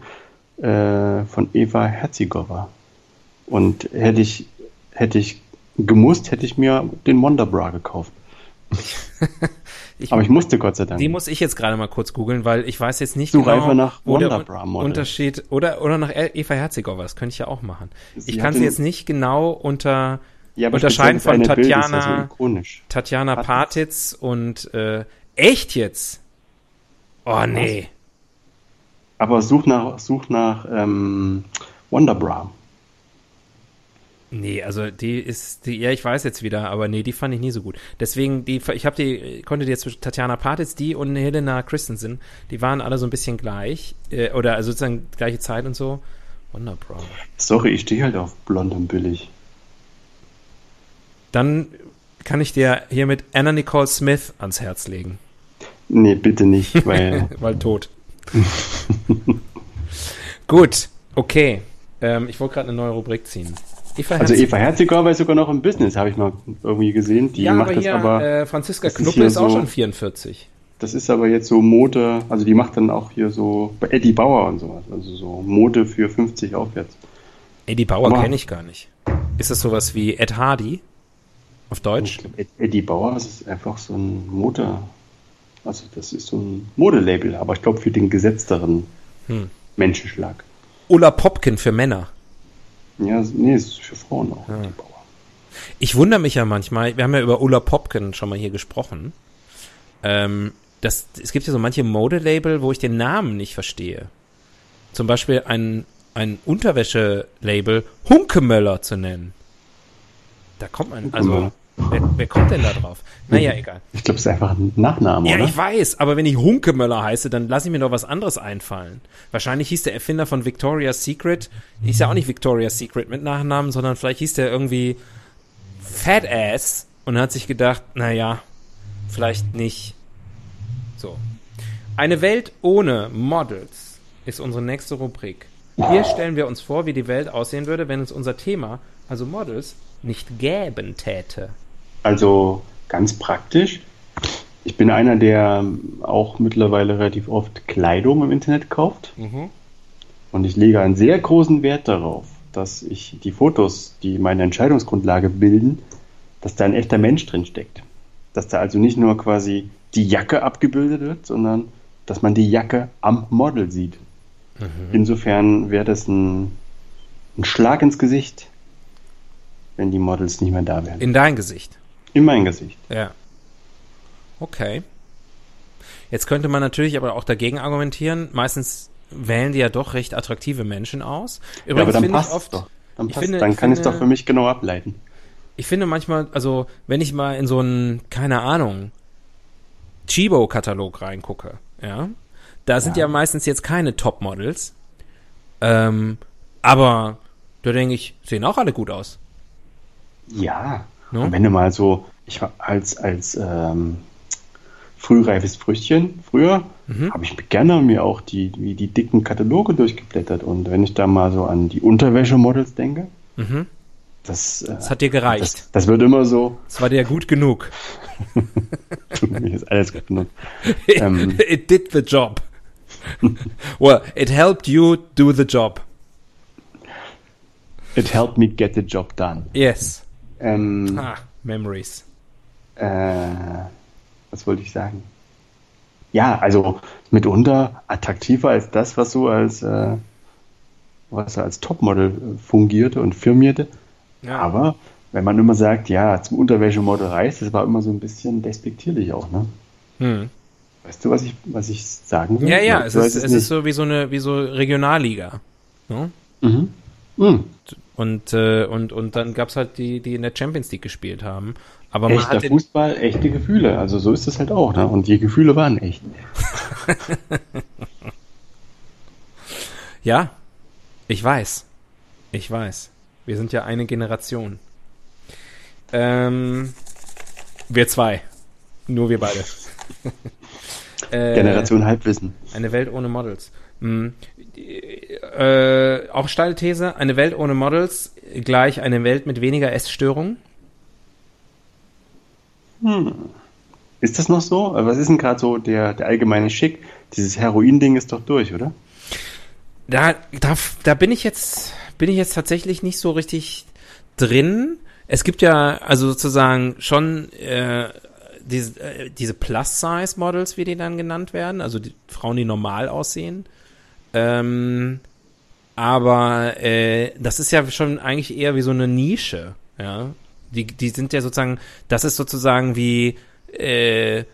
äh, von Eva Herzigova. Und hätte ich, hätte ich gemusst hätte ich mir den Wonderbra gekauft. Ich, Aber ich musste Gott sei Dank. die muss ich jetzt gerade mal kurz googeln, weil ich weiß jetzt nicht Such genau, einfach nach wo der. Unterschied oder oder nach E- Eva Herzigova, das könnte ich ja auch machen. Sie ich kann sie jetzt nicht genau unter ja, unterscheiden von Tatjana- ikonisch. Tatjana Patitz. Patitz und äh, echt jetzt? Oh nee. Aber such nach, such nach ähm, Wonderbra. Nee, also die ist die ja, ich weiß jetzt wieder, aber nee, die fand ich nie so gut. Deswegen die ich habe die konnte die jetzt zwischen Tatjana Patitz, die und Helena Christensen, die waren alle so ein bisschen gleich äh, oder also sozusagen gleiche Zeit und so. Wonderbra. Sorry, ich stehe halt auf blond und billig. Dann kann ich dir hiermit Anna Nicole Smith ans Herz legen, Nee, bitte nicht, weil weil tot. Gut, okay. Ähm, ich wollte gerade eine neue Rubrik ziehen. Eva Also Eva Herzigauer ist sogar noch im Business, habe ich mal irgendwie gesehen. Die ja, macht aber das hier, aber, äh, Franziska ist Knuppe hier ist auch so- schon 44. das ist aber jetzt so Mode, also die macht dann auch hier so bei Eddie Bauer und sowas, also so Mode für 50 aufwärts. Eddie Bauer kenne ich gar nicht. Ist das sowas wie Ed Hardy auf Deutsch? glaube, Eddie Bauer, das ist einfach so ein Mode, also das ist so ein Modelabel, aber ich glaube für den gesetzteren Hm. Menschenschlag. Ulla Popkin für Männer. Ja, nee, es ist für Frauen auch. Ja. Ich wundere mich ja manchmal, wir haben ja über Ulla Popkin schon mal hier gesprochen. Ähm, das, es gibt ja so manche Modelabel, wo ich den Namen nicht verstehe. Zum Beispiel ein, ein Unterwäschelabel Hunkemöller zu nennen. Da kommt man, also. Wer, wer kommt denn da drauf? Naja, egal. Ich glaube, es ist einfach ein Nachname, Ja, oder? ich weiß, aber wenn ich Hunkemöller heiße, dann lasse ich mir doch was anderes einfallen. Wahrscheinlich hieß der Erfinder von Victoria's Secret, hieß ja auch nicht Victoria's Secret mit Nachnamen, sondern vielleicht hieß der irgendwie Fat Ass und hat sich gedacht, naja, vielleicht nicht. So. Eine Welt ohne Models ist unsere nächste Rubrik. Hier stellen wir uns vor, wie die Welt aussehen würde, wenn es unser Thema, also Models, nicht gäben täte. Also ganz praktisch. Ich bin einer, der auch mittlerweile relativ oft Kleidung im Internet kauft. Und ich lege einen sehr großen Wert darauf, dass ich die Fotos, die meine Entscheidungsgrundlage bilden, dass da ein echter Mensch drin steckt. Dass da also nicht nur quasi die Jacke abgebildet wird, sondern dass man die Jacke am Model sieht. Insofern wäre das ein, ein Schlag ins Gesicht, wenn die Models nicht mehr da wären. In dein Gesicht. In mein Gesicht. Ja. Okay. Jetzt könnte man natürlich aber auch dagegen argumentieren. Meistens wählen die ja doch recht attraktive Menschen aus. Ja, aber dann finde passt oft, doch. Dann, passt, finde- dann kann ich es doch für mich genau ableiten. ich finde manchmal, also wenn ich mal in so einen, keine Ahnung, Chibo-Katalog reingucke, ja, da sind Ja. ja meistens jetzt keine Top-Models, ähm, aber da denke ich, sehen auch alle gut aus. Ja. Ne? Und wenn du mal so, ich war als, als ähm, frühreifes Früchtchen, früher, Mhm. habe ich gerne mir auch die, wie die dicken Kataloge durchgeblättert. Und wenn ich da mal so an die Unterwäschemodels denke, Mhm. das, äh, Das hat dir gereicht. das, das wird immer so, Das war dir gut genug. mir ist alles gut genug. Ähm. it did the job. well, it helped you do the job. It helped me get the job done. Yes. Ähm, Ah, memories. äh, was wollte ich sagen? Ja, also mitunter attraktiver als das, was so als, äh, was als Topmodel fungierte und firmierte. Ja. Aber wenn man immer sagt, ja, zum Unterwäschemodel reicht, das war immer so ein bisschen despektierlich auch, ne? Hm. Weißt du, was ich, was ich sagen will? Ja, ja, es ist, es ist so wie so eine, wie so Regionalliga. Ne? Mhm. Mhm. Und, äh, und, und dann gab's halt die, die in der Champions League gespielt haben. Aber man Echter hat den, Fußball, echte Gefühle. Also so ist es halt auch, ne? Und die Gefühle waren echt. Ja, ich weiß. Ich weiß. Wir sind ja eine Generation. Ähm, wir zwei. Nur wir beide. äh, Generation Halbwissen. Eine Welt ohne Models. Hm. Äh, auch steile These, eine Welt ohne Models gleich eine Welt mit weniger Essstörungen. Ist das noch so? Was ist denn gerade so der, der allgemeine Schick? Dieses Heroin-Ding ist doch durch, oder? Da, da, da bin ich jetzt, bin ich jetzt tatsächlich nicht so richtig drin. es gibt ja also sozusagen schon äh, diese, äh, diese Plus-Size-Models, wie die dann genannt werden, also die Frauen, die normal aussehen. Ähm, aber äh, das ist ja schon eigentlich eher wie so eine Nische, ja. Die, die sind ja sozusagen, das ist sozusagen wie, äh,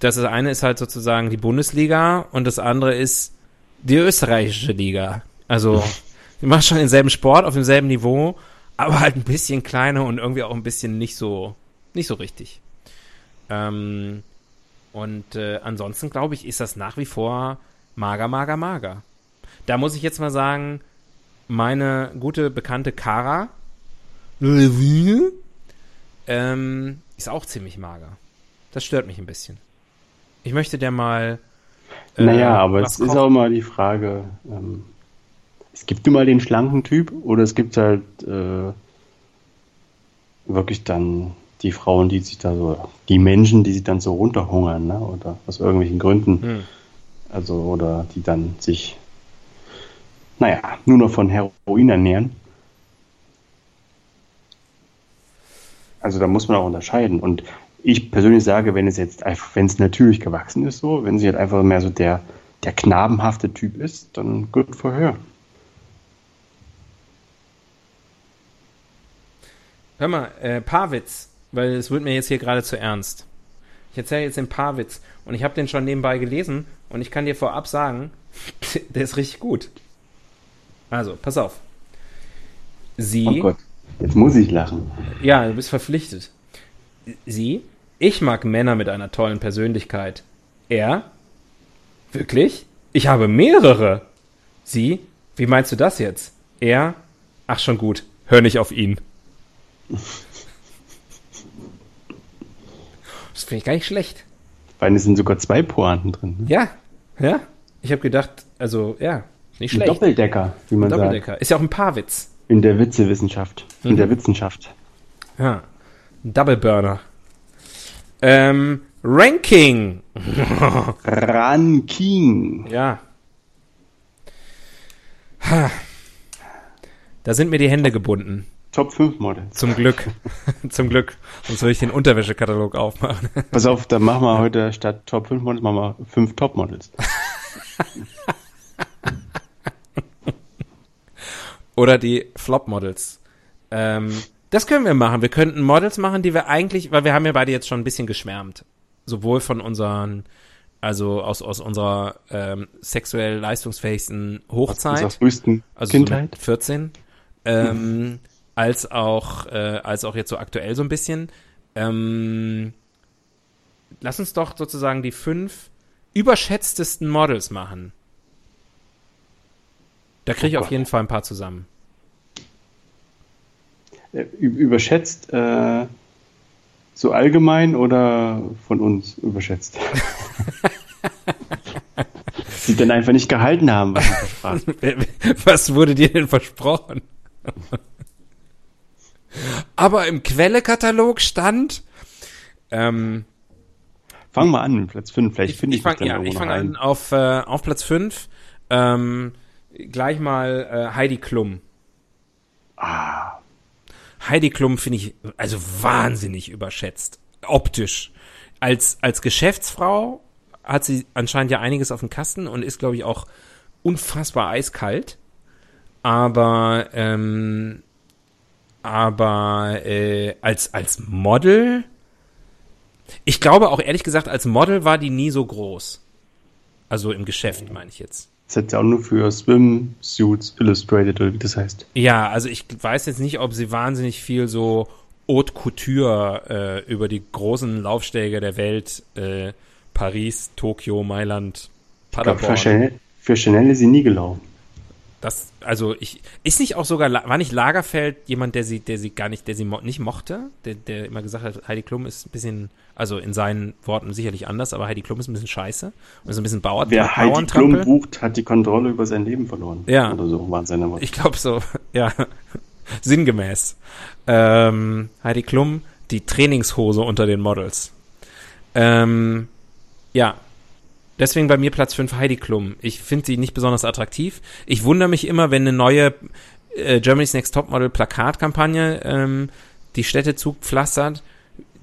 das eine ist halt sozusagen die Bundesliga und das andere ist die österreichische Liga. Also, die machen schon denselben Sport auf demselben Niveau, aber halt ein bisschen kleiner und irgendwie auch ein bisschen nicht so, nicht so richtig. Ähm, und äh, ansonsten glaube ich, ist das nach wie vor mager, mager, mager. Da muss ich jetzt mal sagen, meine gute bekannte Kara ähm, ist auch ziemlich mager. Das stört mich ein bisschen. Ich möchte der mal. Äh, naja, aber es ist auch mal die Frage, ähm, es gibt immer den schlanken Typ oder es gibt halt äh, wirklich dann die Frauen, die sich da so, die Menschen, die sich dann so runterhungern, ne? Oder aus irgendwelchen Gründen. Hm. Also, oder die dann sich, naja, nur noch von Heroin ernähren. Also da muss man auch unterscheiden. Und ich persönlich sage, wenn es jetzt wenn es natürlich gewachsen ist, so, wenn sie halt einfach mehr so der, der knabenhafte Typ ist, dann gut vorher. Hör mal, äh, Paarwitz, weil es wird mir jetzt hier gerade zu ernst. Ich erzähle jetzt den Paarwitz und ich habe den schon nebenbei gelesen und ich kann dir vorab sagen, der ist richtig gut. Also, pass auf. Sie. Oh Gott, jetzt muss ich lachen. Ja, du bist verpflichtet. Sie. Ich mag Männer mit einer tollen Persönlichkeit. Er. Wirklich? Ich habe mehrere. Sie. Wie meinst du das jetzt? Er. Ach, schon gut. Hör nicht auf ihn. Das finde ich gar nicht schlecht. Weil es sind sogar zwei Pointen drin. Ne? Ja, ja. Ich habe gedacht, also ja, nicht schlecht. Ein Doppeldecker, wie man Doppeldecker. sagt. Ist ja auch ein Paarwitz. In der Witzewissenschaft. In mhm. der Wissenschaft. Ja. Double Burner. Ähm, Ranking. Ranking. Ja. Da sind mir die Hände gebunden. Top 5 Models. Zum Glück. Zum Glück. Sonst würde ich den Unterwäschekatalog aufmachen. Pass auf, da machen wir heute statt Top 5 Models, machen wir 5 Top Models. Oder die Flop Models. Ähm, das können wir machen. Wir könnten Models machen, die wir eigentlich, weil wir haben ja beide jetzt schon ein bisschen geschwärmt. Sowohl von unseren, also aus, aus unserer ähm, sexuell leistungsfähigsten Hochzeit. Aus unserer frühesten also Kindheit. So 14. Ähm, als auch, äh, als auch jetzt so aktuell so ein bisschen. Ähm, lass uns doch sozusagen die fünf überschätztesten Models machen. Da kriege ich oh auf jeden Fall ein paar zusammen. Äh, überschätzt äh, so allgemein oder von uns überschätzt? Sie denn einfach nicht gehalten haben, was sie versprachen. Was wurde dir denn versprochen? aber im Quellekatalog stand. Ähm, Fang mal an, Platz 5, vielleicht finde ich, ich fang, dann ja, ich fange an auf, äh, auf Platz 5. Ähm, gleich mal äh, Heidi Klum. Ah. Heidi Klum finde ich also wahnsinnig überschätzt. Optisch. Als, als Geschäftsfrau hat sie anscheinend ja einiges auf dem Kasten und ist, glaube ich, auch unfassbar eiskalt. Aber ähm, aber äh, als, als Model, ich glaube auch ehrlich gesagt, als Model war die nie so groß. Also im Geschäft, meine ich jetzt. Das hat ja auch nur für Swimsuits Illustrated oder wie das heißt. Ja, also ich weiß jetzt nicht, ob sie wahnsinnig viel so Haute Couture äh, über die großen Laufstege der Welt, äh, Paris, Tokio, Mailand, Paderborn. Ich glaub, für, Chanel, für Chanel ist sie nie gelaufen. Das, also ich, ist nicht auch sogar, war nicht Lagerfeld jemand, der sie, der sie gar nicht, der sie mo nicht mochte, der, der immer gesagt hat, Heidi Klum ist ein bisschen, also in seinen Worten sicherlich anders, aber Heidi Klum ist ein bisschen scheiße und ist ein bisschen Bauer. Wer Heidi Klum bucht, hat die Kontrolle über sein Leben verloren. Ja. Oder so waren seine Worte. Ich glaube so, ja. Sinngemäß. Ähm, Heidi Klum, die Trainingshose unter den Models. Ähm, ja, Deswegen bei mir Platz 5 Heidi Klum. Ich finde sie nicht besonders attraktiv. Ich wundere mich immer, wenn eine neue äh, Germany's Next Topmodel Plakatkampagne ähm, die Städte zugpflastert,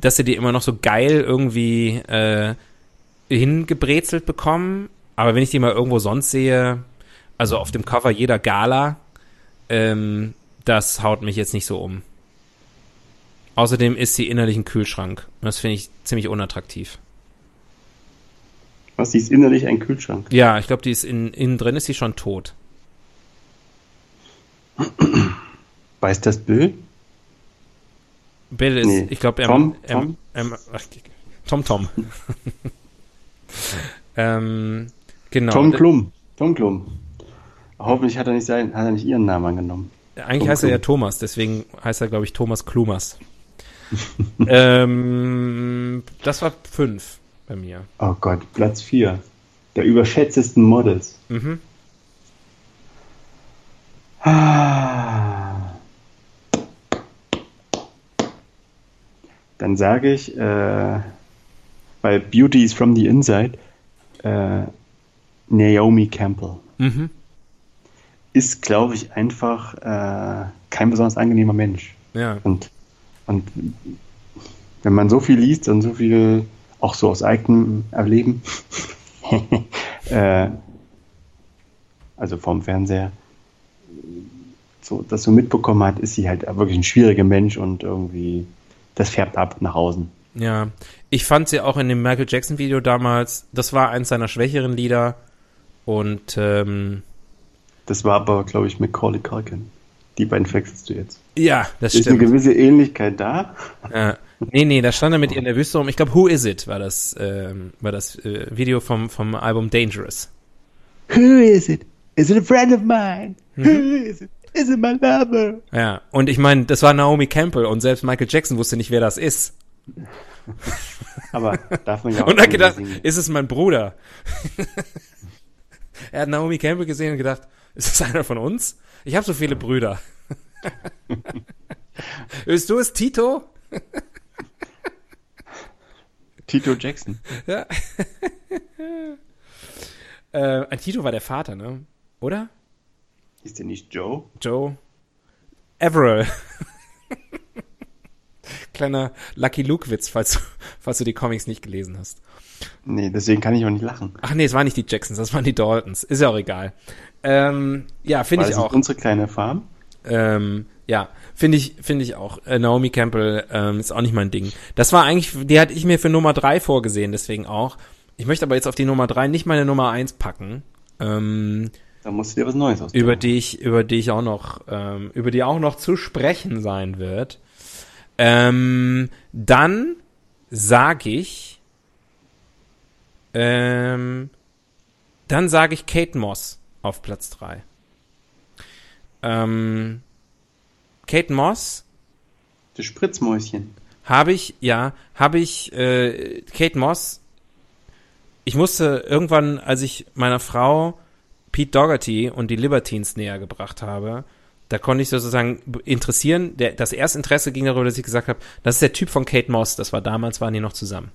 dass sie die immer noch so geil irgendwie äh, hingebrezelt bekommen. Aber wenn ich die mal irgendwo sonst sehe, also auf dem Cover jeder Gala, ähm, das haut mich jetzt nicht so um. Außerdem ist sie innerlich ein Kühlschrank. Und das finde ich ziemlich unattraktiv. Was, die ist innerlich ein Kühlschrank? Ja, ich glaube, die ist in, innen drin ist sie schon tot. Weiß das Bill? Bill ist, Nee. ich glaube, Tom? ähm, Tom? ähm, ach, Tom Tom. ähm, genau. Tom Klum. Tom Klum. Hoffentlich hat er nicht sein, hat er nicht ihren Namen angenommen. Eigentlich Tom heißt er ja Klum. Thomas, deswegen heißt er, glaube ich, Thomas Klumas. ähm, das war fünf bei mir. Oh Gott, Platz 4. Der überschätztesten Models. Mhm. Ah. Dann sage ich, äh, weil Beauty is from the inside, äh, Naomi Campbell. Mhm. Ist, glaube ich, einfach äh, kein besonders angenehmer Mensch. Ja. Und, und wenn man so viel liest und so viel auch so aus eigenem Erleben, äh, also vom Fernseher, so, das so mitbekommen hat, ist sie halt wirklich ein schwieriger Mensch und irgendwie, das färbt ab nach außen. Ja. Ich fand sie auch in dem Michael Jackson Video damals, das war eins seiner schwächeren Lieder. Und ähm, Das war aber, glaube ich, Macaulay Culkin. Die beiden wechselst du jetzt. ja, das Ist eine stimmt. gewisse Ähnlichkeit da. Ja. Nee, nee, da stand er mit ihr in der Wüste rum. Ich glaube, Who Is It war das, ähm, war das äh, Video vom, vom Album Dangerous. Who is it? Is it a friend of mine? Who is it? Is it my lover? Ja, und ich meine, das war Naomi Campbell und selbst Michael Jackson wusste nicht, wer das ist. Aber darf man ja auch Und hat gedacht, singen. ist es mein Bruder? er hat Naomi Campbell gesehen und gedacht, ist das einer von uns? Ich habe so viele Brüder. Bist du es, Tito? Tito Jackson. Ja. äh, ein Tito war der Vater, ne? Oder? Ist der nicht Joe? Joe? Averill. Kleiner Lucky Luke-Witz, falls, du- falls du die Comics nicht gelesen hast. Nee, deswegen kann ich auch nicht lachen. Ach nee, es waren nicht die Jacksons, das waren die Daltons. Ist ja auch egal. Ähm, ja, finde ich das auch. unsere kleine Farm? Ähm, ja, finde ich, finde ich auch. Äh, Naomi Campbell ähm, ist auch nicht mein Ding. Das war eigentlich, die hatte ich mir für Nummer drei vorgesehen, deswegen auch. Ich möchte aber jetzt auf die Nummer drei nicht meine Nummer eins packen. Ähm, Da musst du dir was Neues ausdenken. über die ich, über die ich auch noch, ähm, über die auch noch zu sprechen sein wird. Ähm, dann sage ich, ähm, dann sage ich Kate Moss auf Platz drei. Ähm, Kate Moss Das Spritzmäuschen. habe ich, ja, habe ich, äh, Kate Moss, ich musste irgendwann, als ich meiner Frau Pete Dougherty und die Libertines näher gebracht habe, da konnte ich sozusagen interessieren, der, das erste Interesse ging darüber, dass ich gesagt habe, das ist der Typ von Kate Moss, das war damals, waren die noch zusammen.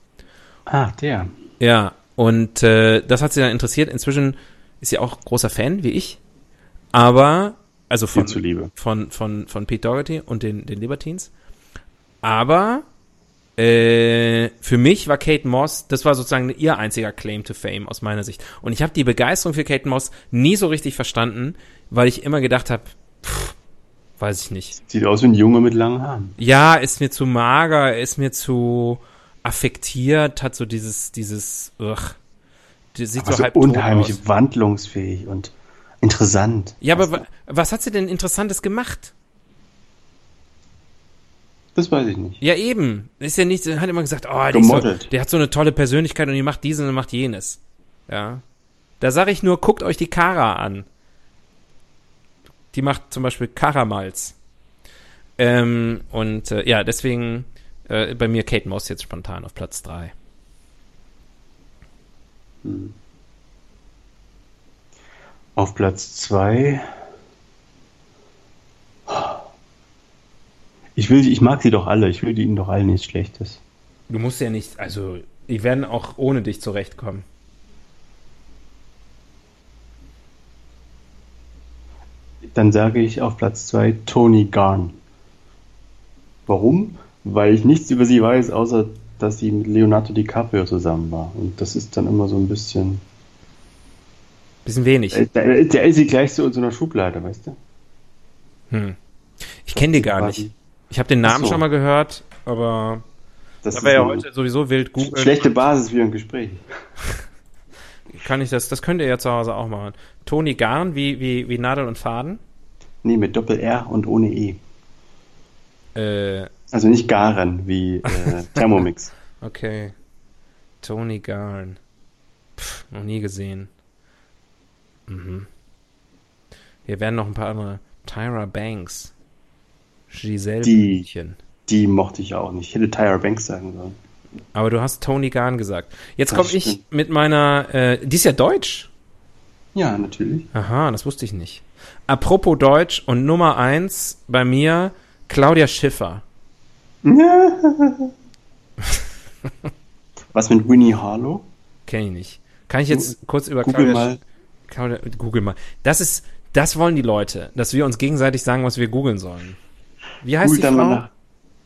Ah, der. Ja, und äh, das hat sie dann interessiert. Inzwischen ist sie auch großer Fan, wie ich, aber, also von, zuliebe. von, von, von Pete Dougherty und den, den Libertines. Aber äh, für mich war Kate Moss, das war sozusagen ihr einziger Claim to Fame aus meiner Sicht. Und ich habe die Begeisterung für Kate Moss nie so richtig verstanden, weil ich immer gedacht habe, weiß ich nicht. Sieht aus wie ein Junge mit langen Haaren. Ja, ist mir zu mager, ist mir zu affektiert, hat so dieses, dieses, ugh, die sieht Aber so so halb unheimlich aus. wandlungsfähig und interessant. Ja, aber wa- was hat sie denn Interessantes gemacht? Das weiß ich nicht. Ja, eben. Ist ja nicht, hat immer gesagt, oh, die ist so, der hat so eine tolle Persönlichkeit und die macht dieses und macht jenes. Ja. Da sage ich nur, guckt euch die Kara an. Die macht zum Beispiel Karamalz. Ähm, und äh, ja, deswegen äh, bei mir Kate Moss jetzt spontan auf Platz drei. Auf Platz zwei. Ich will, sie- ich mag sie doch alle. Ich will ihnen doch allen nichts Schlechtes. Du musst ja nicht, also, die werden auch ohne dich zurechtkommen. Dann sage ich auf Platz zwei Tony Garn. Warum? Weil ich nichts über sie weiß, außer dass sie mit Leonardo DiCaprio zusammen war. Und das ist dann immer so ein bisschen. Bisschen wenig. Äh, Da, da ist sie gleich so in so einer Schublade, weißt du? Hm. Ich kenne die gar nicht. Ich habe den Namen so. schon mal gehört, aber Das da ist wir ja heute sowieso wild googeln, schlechte Basis für ein Gespräch. kann ich das, das könnt ihr ja zu Hause auch machen. Toni Garn, wie, wie, wie Nadel und Faden. Nee, mit Doppel-R und ohne E. Äh, Also nicht Garen wie äh, Thermomix. okay. Toni Garn. Pff, noch nie gesehen. Mhm. Hier werden noch ein paar andere. Tyra Banks. Giselle Die- Bündchen. Die mochte ich auch nicht. Ich hätte Tyra Banks sagen sollen. Aber du hast Tony Garn gesagt. Jetzt komme ich mit meiner, äh, die ist ja deutsch. Ja, natürlich. Aha, das wusste ich nicht. Apropos Deutsch und Nummer eins bei mir Claudia Schiffer. Was mit Winnie Harlow? Kenne ich nicht. Kann ich jetzt kurz über Google Claudia, mal. Google mal. Das ist, das wollen die Leute, dass wir uns gegenseitig sagen, was wir googeln sollen. Wie heißt Google die dann Frau?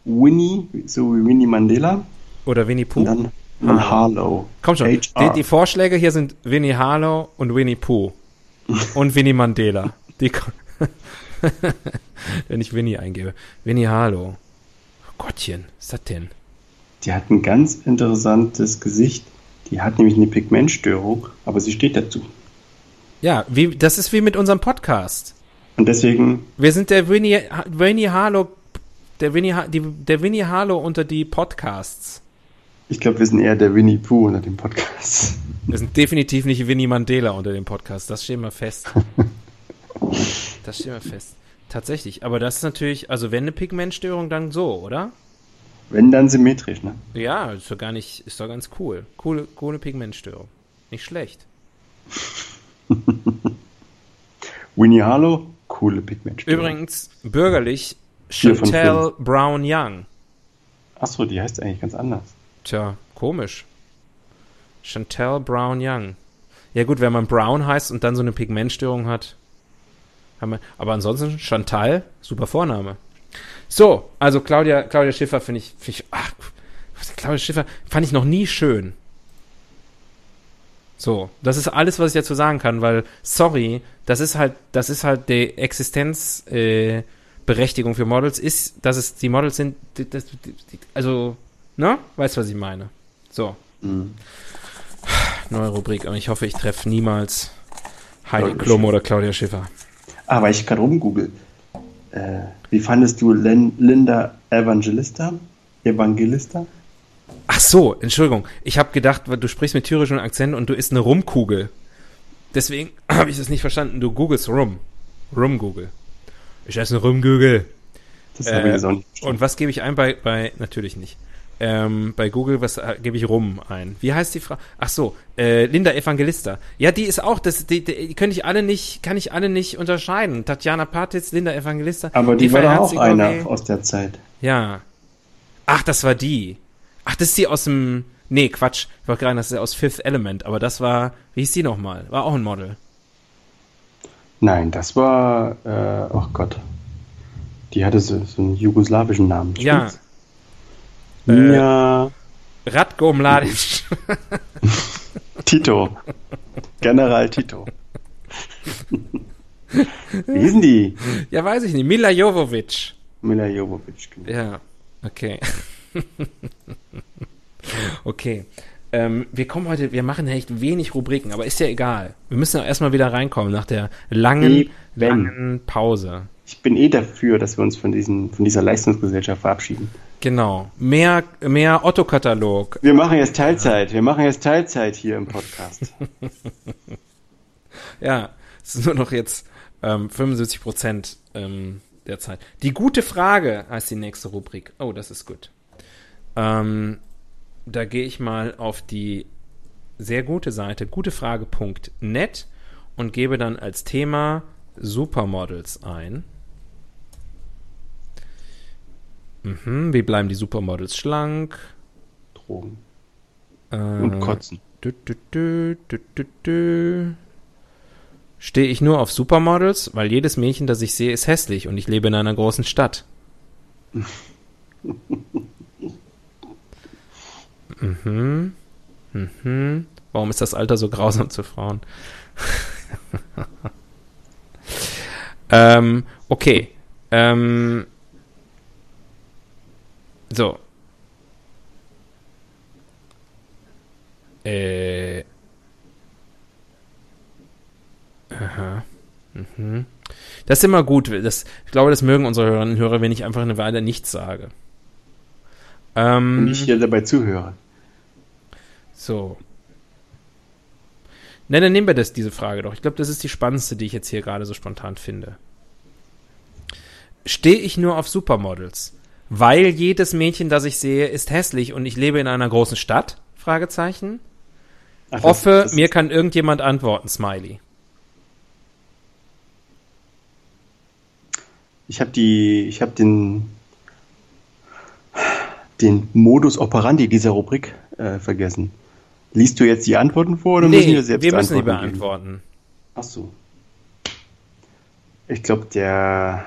Winnie, so wie Winnie Mandela. Oder Winnie Pooh? Und dann, dann Harlow. Komm schon, die, die Vorschläge hier sind Winnie Harlow und Winnie Pooh. Und Winnie Mandela. Die, wenn ich Winnie eingebe. Winnie Harlow. Oh Gottchen, was ist das denn? Die hat ein ganz interessantes Gesicht. Die hat nämlich eine Pigmentstörung, aber sie steht dazu. Ja, wie, das ist wie mit unserem Podcast. Und deswegen, Wir sind der Winnie, Winnie Harlow, der Winnie, die, der Winnie Harlow unter die Podcasts. ich glaube, wir sind eher der Winnie Pooh unter dem Podcast. Wir sind definitiv nicht Winnie Mandela unter dem Podcast. Das stehen wir fest. Das stehen wir fest. Tatsächlich. Aber das ist natürlich, also wenn eine Pigmentstörung, dann so, oder? Wenn dann symmetrisch, ne? Ja, ist doch gar nicht, ist doch ganz cool. Coole, coole Pigmentstörung. Nicht schlecht. Winnie Harlow, coole Pigmentstörung. Übrigens, bürgerlich, Chantel Brown Young. Achso, die heißt eigentlich ganz anders. Tja, komisch. Chantel Brown Young. Ja gut, wenn man Brown heißt und dann so eine Pigmentstörung hat. Aber ansonsten Chantal, super Vorname. So, also Claudia, Claudia Schiffer finde ich, find ich, ach, Claudia Schiffer fand ich noch nie schön. So, das ist alles, was ich dazu sagen kann, weil, sorry, das ist halt, das ist halt die Existenzberechtigung äh, für Models, ist, dass es die Models sind, die, das, die, also, ne? Weißt, was ich meine? So, Mhm. neue Rubrik, aber ich hoffe, ich treffe niemals Heidi Klum oder Claudia Schiffer. Ah, weil ich gerade rumgoogle. Äh, wie fandest du Len Linda Evangelista? Evangelista? Ach so, Entschuldigung. Ich habe gedacht, du sprichst mit thürischem Akzent und du isst eine Rumkugel. Deswegen habe ich das nicht verstanden. Du googelst Rum. Rumgoogle. Ich esse eine Rumkugel. Das habe ich Äh, jetzt auch nicht verstanden. Und was gebe ich ein bei, bei natürlich nicht. Ähm, bei Google, was äh, gebe ich rum ein? Wie heißt die Frau? Ach so, äh, Linda Evangelista. Ja, die ist auch, das, die, die, die könnte ich alle nicht, kann ich alle nicht unterscheiden. Tatjana Patitz, Linda Evangelista. Aber die war Eva doch auch einer aus der Zeit. Ja. Ach, das war die. Ach, das ist die aus dem. Nee, Quatsch. Ich wollte gerade, das ist ja aus Fifth Element, aber das war. Wie hieß die nochmal? War auch ein Model. Nein, das war, äh, oh Gott. Die hatte so, so einen jugoslawischen Namen. Ja. Äh, Ja, Ratko Mladic. Tito. General Tito. Wie hießen die? ja, weiß ich nicht. Mila Jovovic. Mila Jovovic. genau. Ja, okay. okay. Ähm, wir kommen heute, wir machen echt wenig Rubriken, aber ist ja egal. Wir müssen ja erstmal wieder reinkommen nach der langen, Eben. langen Pause. Ich bin eh dafür, dass wir uns von, diesen, von dieser Leistungsgesellschaft verabschieden. Genau. Mehr, mehr Otto-Katalog. Wir machen jetzt Teilzeit. Wir machen jetzt Teilzeit hier im Podcast. Ja, es ist nur noch jetzt ähm, 75 Prozent ähm, der Zeit. Die gute Frage heißt die nächste Rubrik. Oh, das ist gut. Ähm, da gehe ich mal auf die sehr gute Seite gutefrage.net und gebe dann als Thema Supermodels ein. Mhm, wie bleiben die Supermodels schlank? Drogen Äh, und Kotzen. Dü, dü, dü, dü, dü, dü. Stehe ich nur auf Supermodels, weil jedes Mädchen, das ich sehe, ist hässlich und ich lebe in einer großen Stadt. mhm. Mhm. Warum ist das Alter so grausam zu Frauen? ähm, okay. Ähm, so. Äh. Aha. Mhm. Das ist immer gut. Das, ich glaube, das mögen unsere Hörerinnen und Hörer, wenn ich einfach eine Weile nichts sage. Ähm, und ich hier dabei zuhöre. So. Ne, dann nehmen wir das, diese Frage doch. Ich glaube, das ist die spannendste, die ich jetzt hier gerade so spontan finde. Stehe ich nur auf Supermodels? Weil jedes Mädchen, das ich sehe, ist hässlich und ich lebe in einer großen Stadt? Fragezeichen. Ach, Hoffe, das, das mir kann irgendjemand antworten, Smiley. Ich habe die, ich habe den, den Modus operandi dieser Rubrik äh, vergessen. Liest du jetzt die Antworten vor oder nee, müssen wir selbst wir müssen Antworten die beantworten. Geben? Ach so. Ich glaube, der,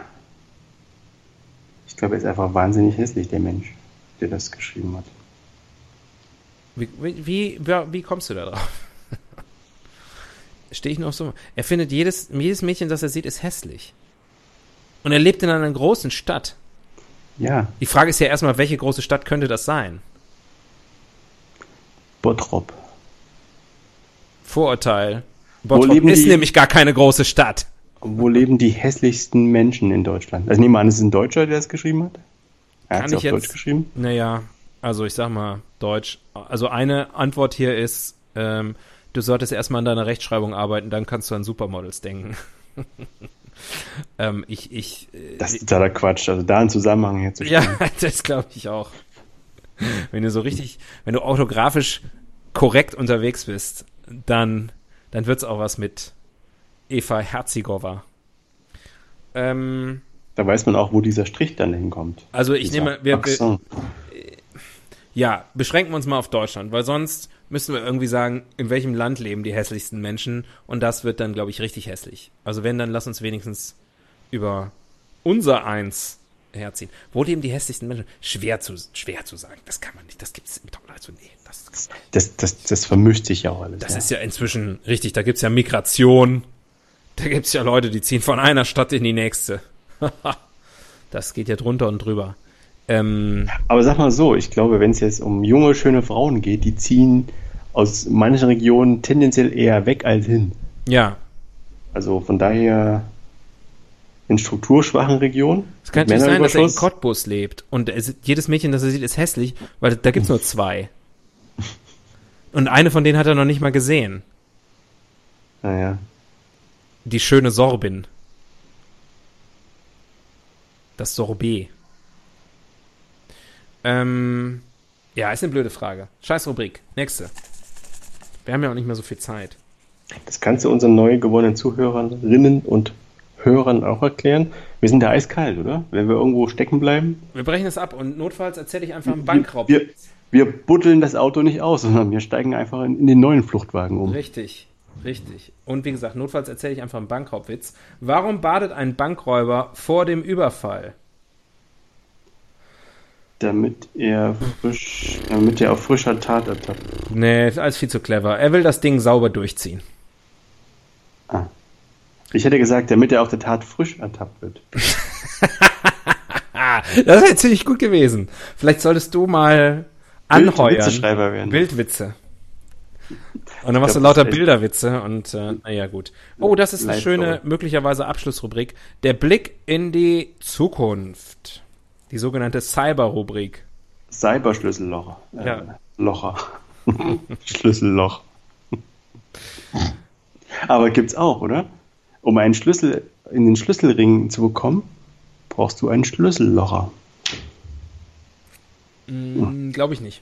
ich glaube, er ist einfach wahnsinnig hässlich, der Mensch, der das geschrieben hat. Wie, wie, wie, wie kommst du da drauf? Stehe ich noch so? Er findet jedes, jedes Mädchen, das er sieht, ist hässlich. Und er lebt in einer großen Stadt. Ja. Die Frage ist ja erstmal, welche große Stadt könnte das sein? Bottrop. Vorurteil. Bottrop ist die, nämlich gar keine große Stadt. Wo leben die hässlichsten Menschen in Deutschland? Also nehmen wir an, es ist ein Deutscher, der es geschrieben hat? Er hat es auf jetzt, Deutsch geschrieben? Naja, also ich sag mal Deutsch. Also eine Antwort hier ist, ähm, du solltest erstmal an deiner Rechtschreibung arbeiten, dann kannst du an Supermodels denken. ähm, ich, ich, äh, das ist totaler Quatsch, also da einen Zusammenhang herzustellen. Ja, das glaube ich auch. wenn du so richtig, wenn du orthografisch korrekt unterwegs bist, dann, dann es auch was mit Eva Herzigova. Ähm, da weiß man auch, wo dieser Strich dann hinkommt. Also ich nehme, wir, wir, ja, beschränken wir uns mal auf Deutschland, weil sonst müssen wir irgendwie sagen, in welchem Land leben die hässlichsten Menschen und das wird dann, glaube ich, richtig hässlich. Also wenn, dann lass uns wenigstens über unser Eins herziehen. Wo leben die hässlichsten Menschen? Schwer zu, schwer zu sagen. Das kann man nicht. Das gibt es im also nee, das, das, das, das vermischt sich ja auch alles. Das ja. ist ja inzwischen richtig. Da gibt es ja Migration. Da gibt es ja Leute, die ziehen von einer Stadt in die nächste. das geht ja drunter und drüber. Ähm, Aber sag mal so, ich glaube, wenn es jetzt um junge, schöne Frauen geht, die ziehen aus manchen Regionen tendenziell eher weg als hin. Ja. Also von daher in strukturschwachen Regionen. Es kann natürlich sein, dass er in Cottbus lebt und es, jedes Mädchen, das er sieht, ist hässlich, weil da gibt es nur zwei. Und eine von denen hat er noch nicht mal gesehen. Naja. Die schöne Sorbin. Das Sorbet. Ähm, ja, ist eine blöde Frage. Scheiß Rubrik. Nächste. Wir haben ja auch nicht mehr so viel Zeit. Das kannst du unseren neu gewonnenen Zuhörerinnen und Hörern auch erklären. Wir sind da eiskalt, oder? Wenn wir irgendwo stecken bleiben. Wir brechen es ab und notfalls erzähle ich einfach einen Bankraub. Wir, wir, buddeln das Auto nicht aus, sondern wir steigen einfach in, in den neuen Fluchtwagen um. Richtig, richtig. Und wie gesagt, notfalls erzähle ich einfach einen Bankraubwitz. Warum badet ein Bankräuber vor dem Überfall? Damit er frisch, damit er auf frischer Tat ertappt. Nee, ist alles viel zu clever. Er will das Ding sauber durchziehen. Ah. Ich hätte gesagt, damit er auf der Tat frisch ertappt wird. das wäre ziemlich gut gewesen. Vielleicht solltest du mal anheuern. werden. Bildwitze. Und dann machst du lauter Bilderwitze und äh, naja, gut. Oh, das ist eine schöne, möglicherweise Abschlussrubrik. Der Blick in die Zukunft. Die sogenannte Cyber-Rubrik. Cyberschlüssellocher. Äh, ja. Locher. Schlüsselloch. Aber gibt's auch, oder? Um einen Schlüssel in den Schlüsselring zu bekommen, brauchst du einen Schlüssellocher. Mm, glaube ich nicht.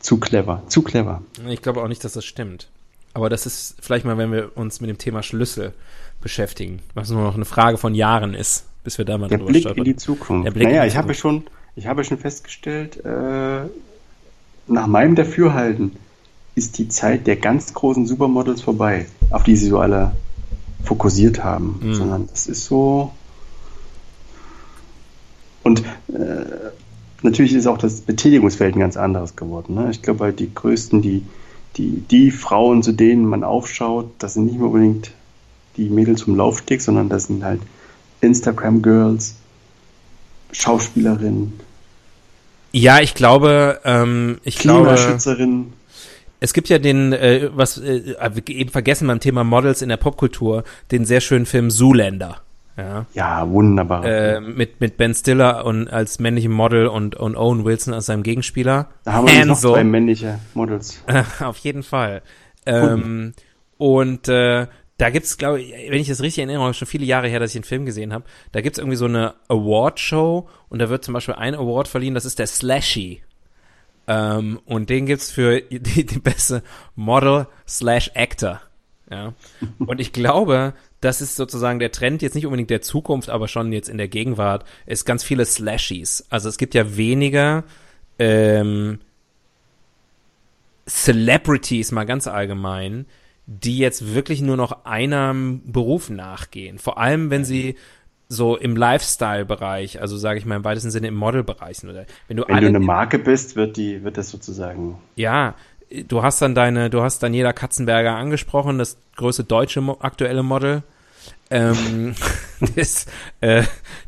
Zu clever, zu clever. Ich glaube auch nicht, dass das stimmt. Aber das ist vielleicht mal, wenn wir uns mit dem Thema Schlüssel beschäftigen, was nur noch eine Frage von Jahren ist, bis wir da mal Der drüber Blick stolpern. in die Zukunft. Der Blick naja, ich habe schon, ich habe schon festgestellt, äh, nach meinem Dafürhalten ist die Zeit der ganz großen Supermodels vorbei, auf die sie so alle fokussiert haben, mhm. sondern das ist so. Und äh, natürlich ist auch das Betätigungsfeld ein ganz anderes geworden. Ne? Ich glaube halt die größten, die, die, die Frauen, zu denen man aufschaut, das sind nicht mehr unbedingt die Mädels vom Laufsteg, sondern das sind halt Instagram-Girls, Schauspielerinnen. Ja, ich glaube, ähm, ich glaube. Es gibt ja den, äh, was äh, eben vergessen beim Thema Models in der Popkultur, den sehr schönen Film Zoolander. Ja. Ja, wunderbar. Äh, mit, mit Ben Stiller und als männlichem Model und, und Owen Wilson als seinem Gegenspieler. da haben wir noch zwei männliche Models. Auf jeden Fall. Ähm, und äh, da gibt's, glaube ich, wenn ich das richtig erinnere, schon viele Jahre her, dass ich den Film gesehen habe, da gibt's irgendwie so eine Award-Show und da wird zum Beispiel ein Award verliehen, das ist der Slashy. Ähm, und den gibt's für die, die beste Model slash Actor. Ja. Und ich glaube, das ist sozusagen der Trend, jetzt nicht unbedingt der Zukunft, aber schon jetzt in der Gegenwart, ist ganz viele Slashies. Also es gibt ja weniger ähm, Celebrities mal ganz allgemein, die jetzt wirklich nur noch einem Beruf nachgehen. Vor allem, wenn sie so im Lifestyle-Bereich, also sage ich mal im weitesten Sinne im Model-Bereich wenn du Wenn du eine Marke bist, wird die, wird das sozusagen. ja, du hast dann deine, du hast Daniela Katzenberger angesprochen, das größte deutsche aktuelle Model. Ähm, das, äh,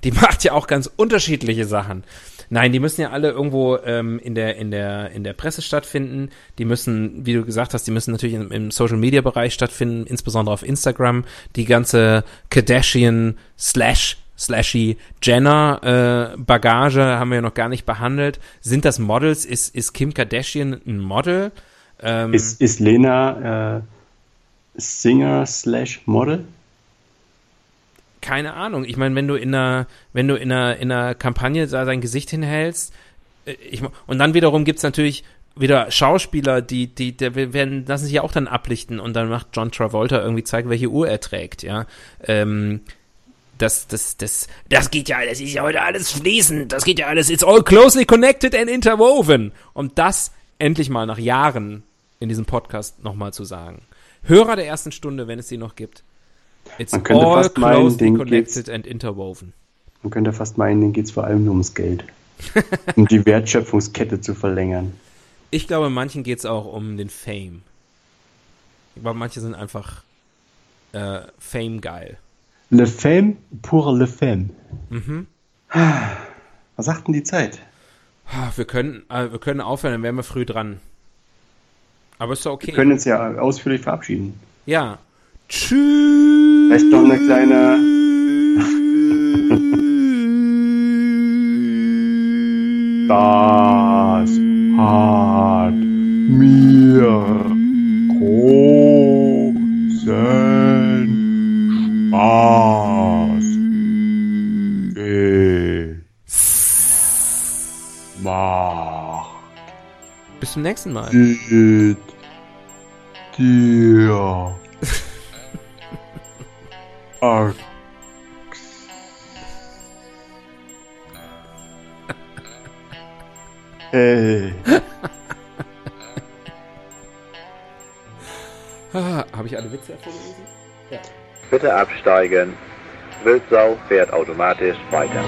die macht ja auch ganz unterschiedliche Sachen. Nein, die müssen ja alle irgendwo ähm, in der in der in der Presse stattfinden. Die müssen, wie du gesagt hast, die müssen natürlich im, im Social Media Bereich stattfinden, insbesondere auf Instagram. Die ganze Kardashian slash slashy Jenner äh, Bagage haben wir ja noch gar nicht behandelt. Sind das Models? Ist ist Kim Kardashian ein Model? Ähm, Ist, ist Lena äh, Singer slash Model? Keine Ahnung. Ich meine, wenn du in einer, wenn du in einer, in einer Kampagne da dein Gesicht hinhältst, äh, ich, und dann wiederum gibt's natürlich wieder Schauspieler, die, die, die werden, lassen sich ja auch dann ablichten und dann macht John Travolta irgendwie zeigen, welche Uhr er trägt, ja. Ähm, das, das, das, das geht ja, das ist ja heute alles fließend, das geht ja alles, it's all closely connected and interwoven. Um das endlich mal nach Jahren in diesem Podcast nochmal zu sagen. Hörer der ersten Stunde, wenn es sie noch gibt. It's Man könnte all fast meinen, denen connected and interwoven. Man könnte fast meinen, denen geht es vor allem nur ums Geld. um die Wertschöpfungskette zu verlängern. Ich glaube, manchen geht's auch um den Fame. Glaube, manche sind einfach äh, Fame geil. Le Femme pour le Femme. Mhm. Was sagt denn die Zeit? Ah, Wir können, äh, wir können aufhören, dann wären wir früh dran. Aber ist doch okay. Wir können uns ja ausführlich verabschieden. ja. Tschüss. Vielleicht noch eine kleine. Das hat mir großen Spaß gemacht. Bis zum nächsten Mal. Geht dir Axt. Hey. Habe ich alle Witze vorgelesen? Bitte absteigen. Wildsau fährt automatisch weiter.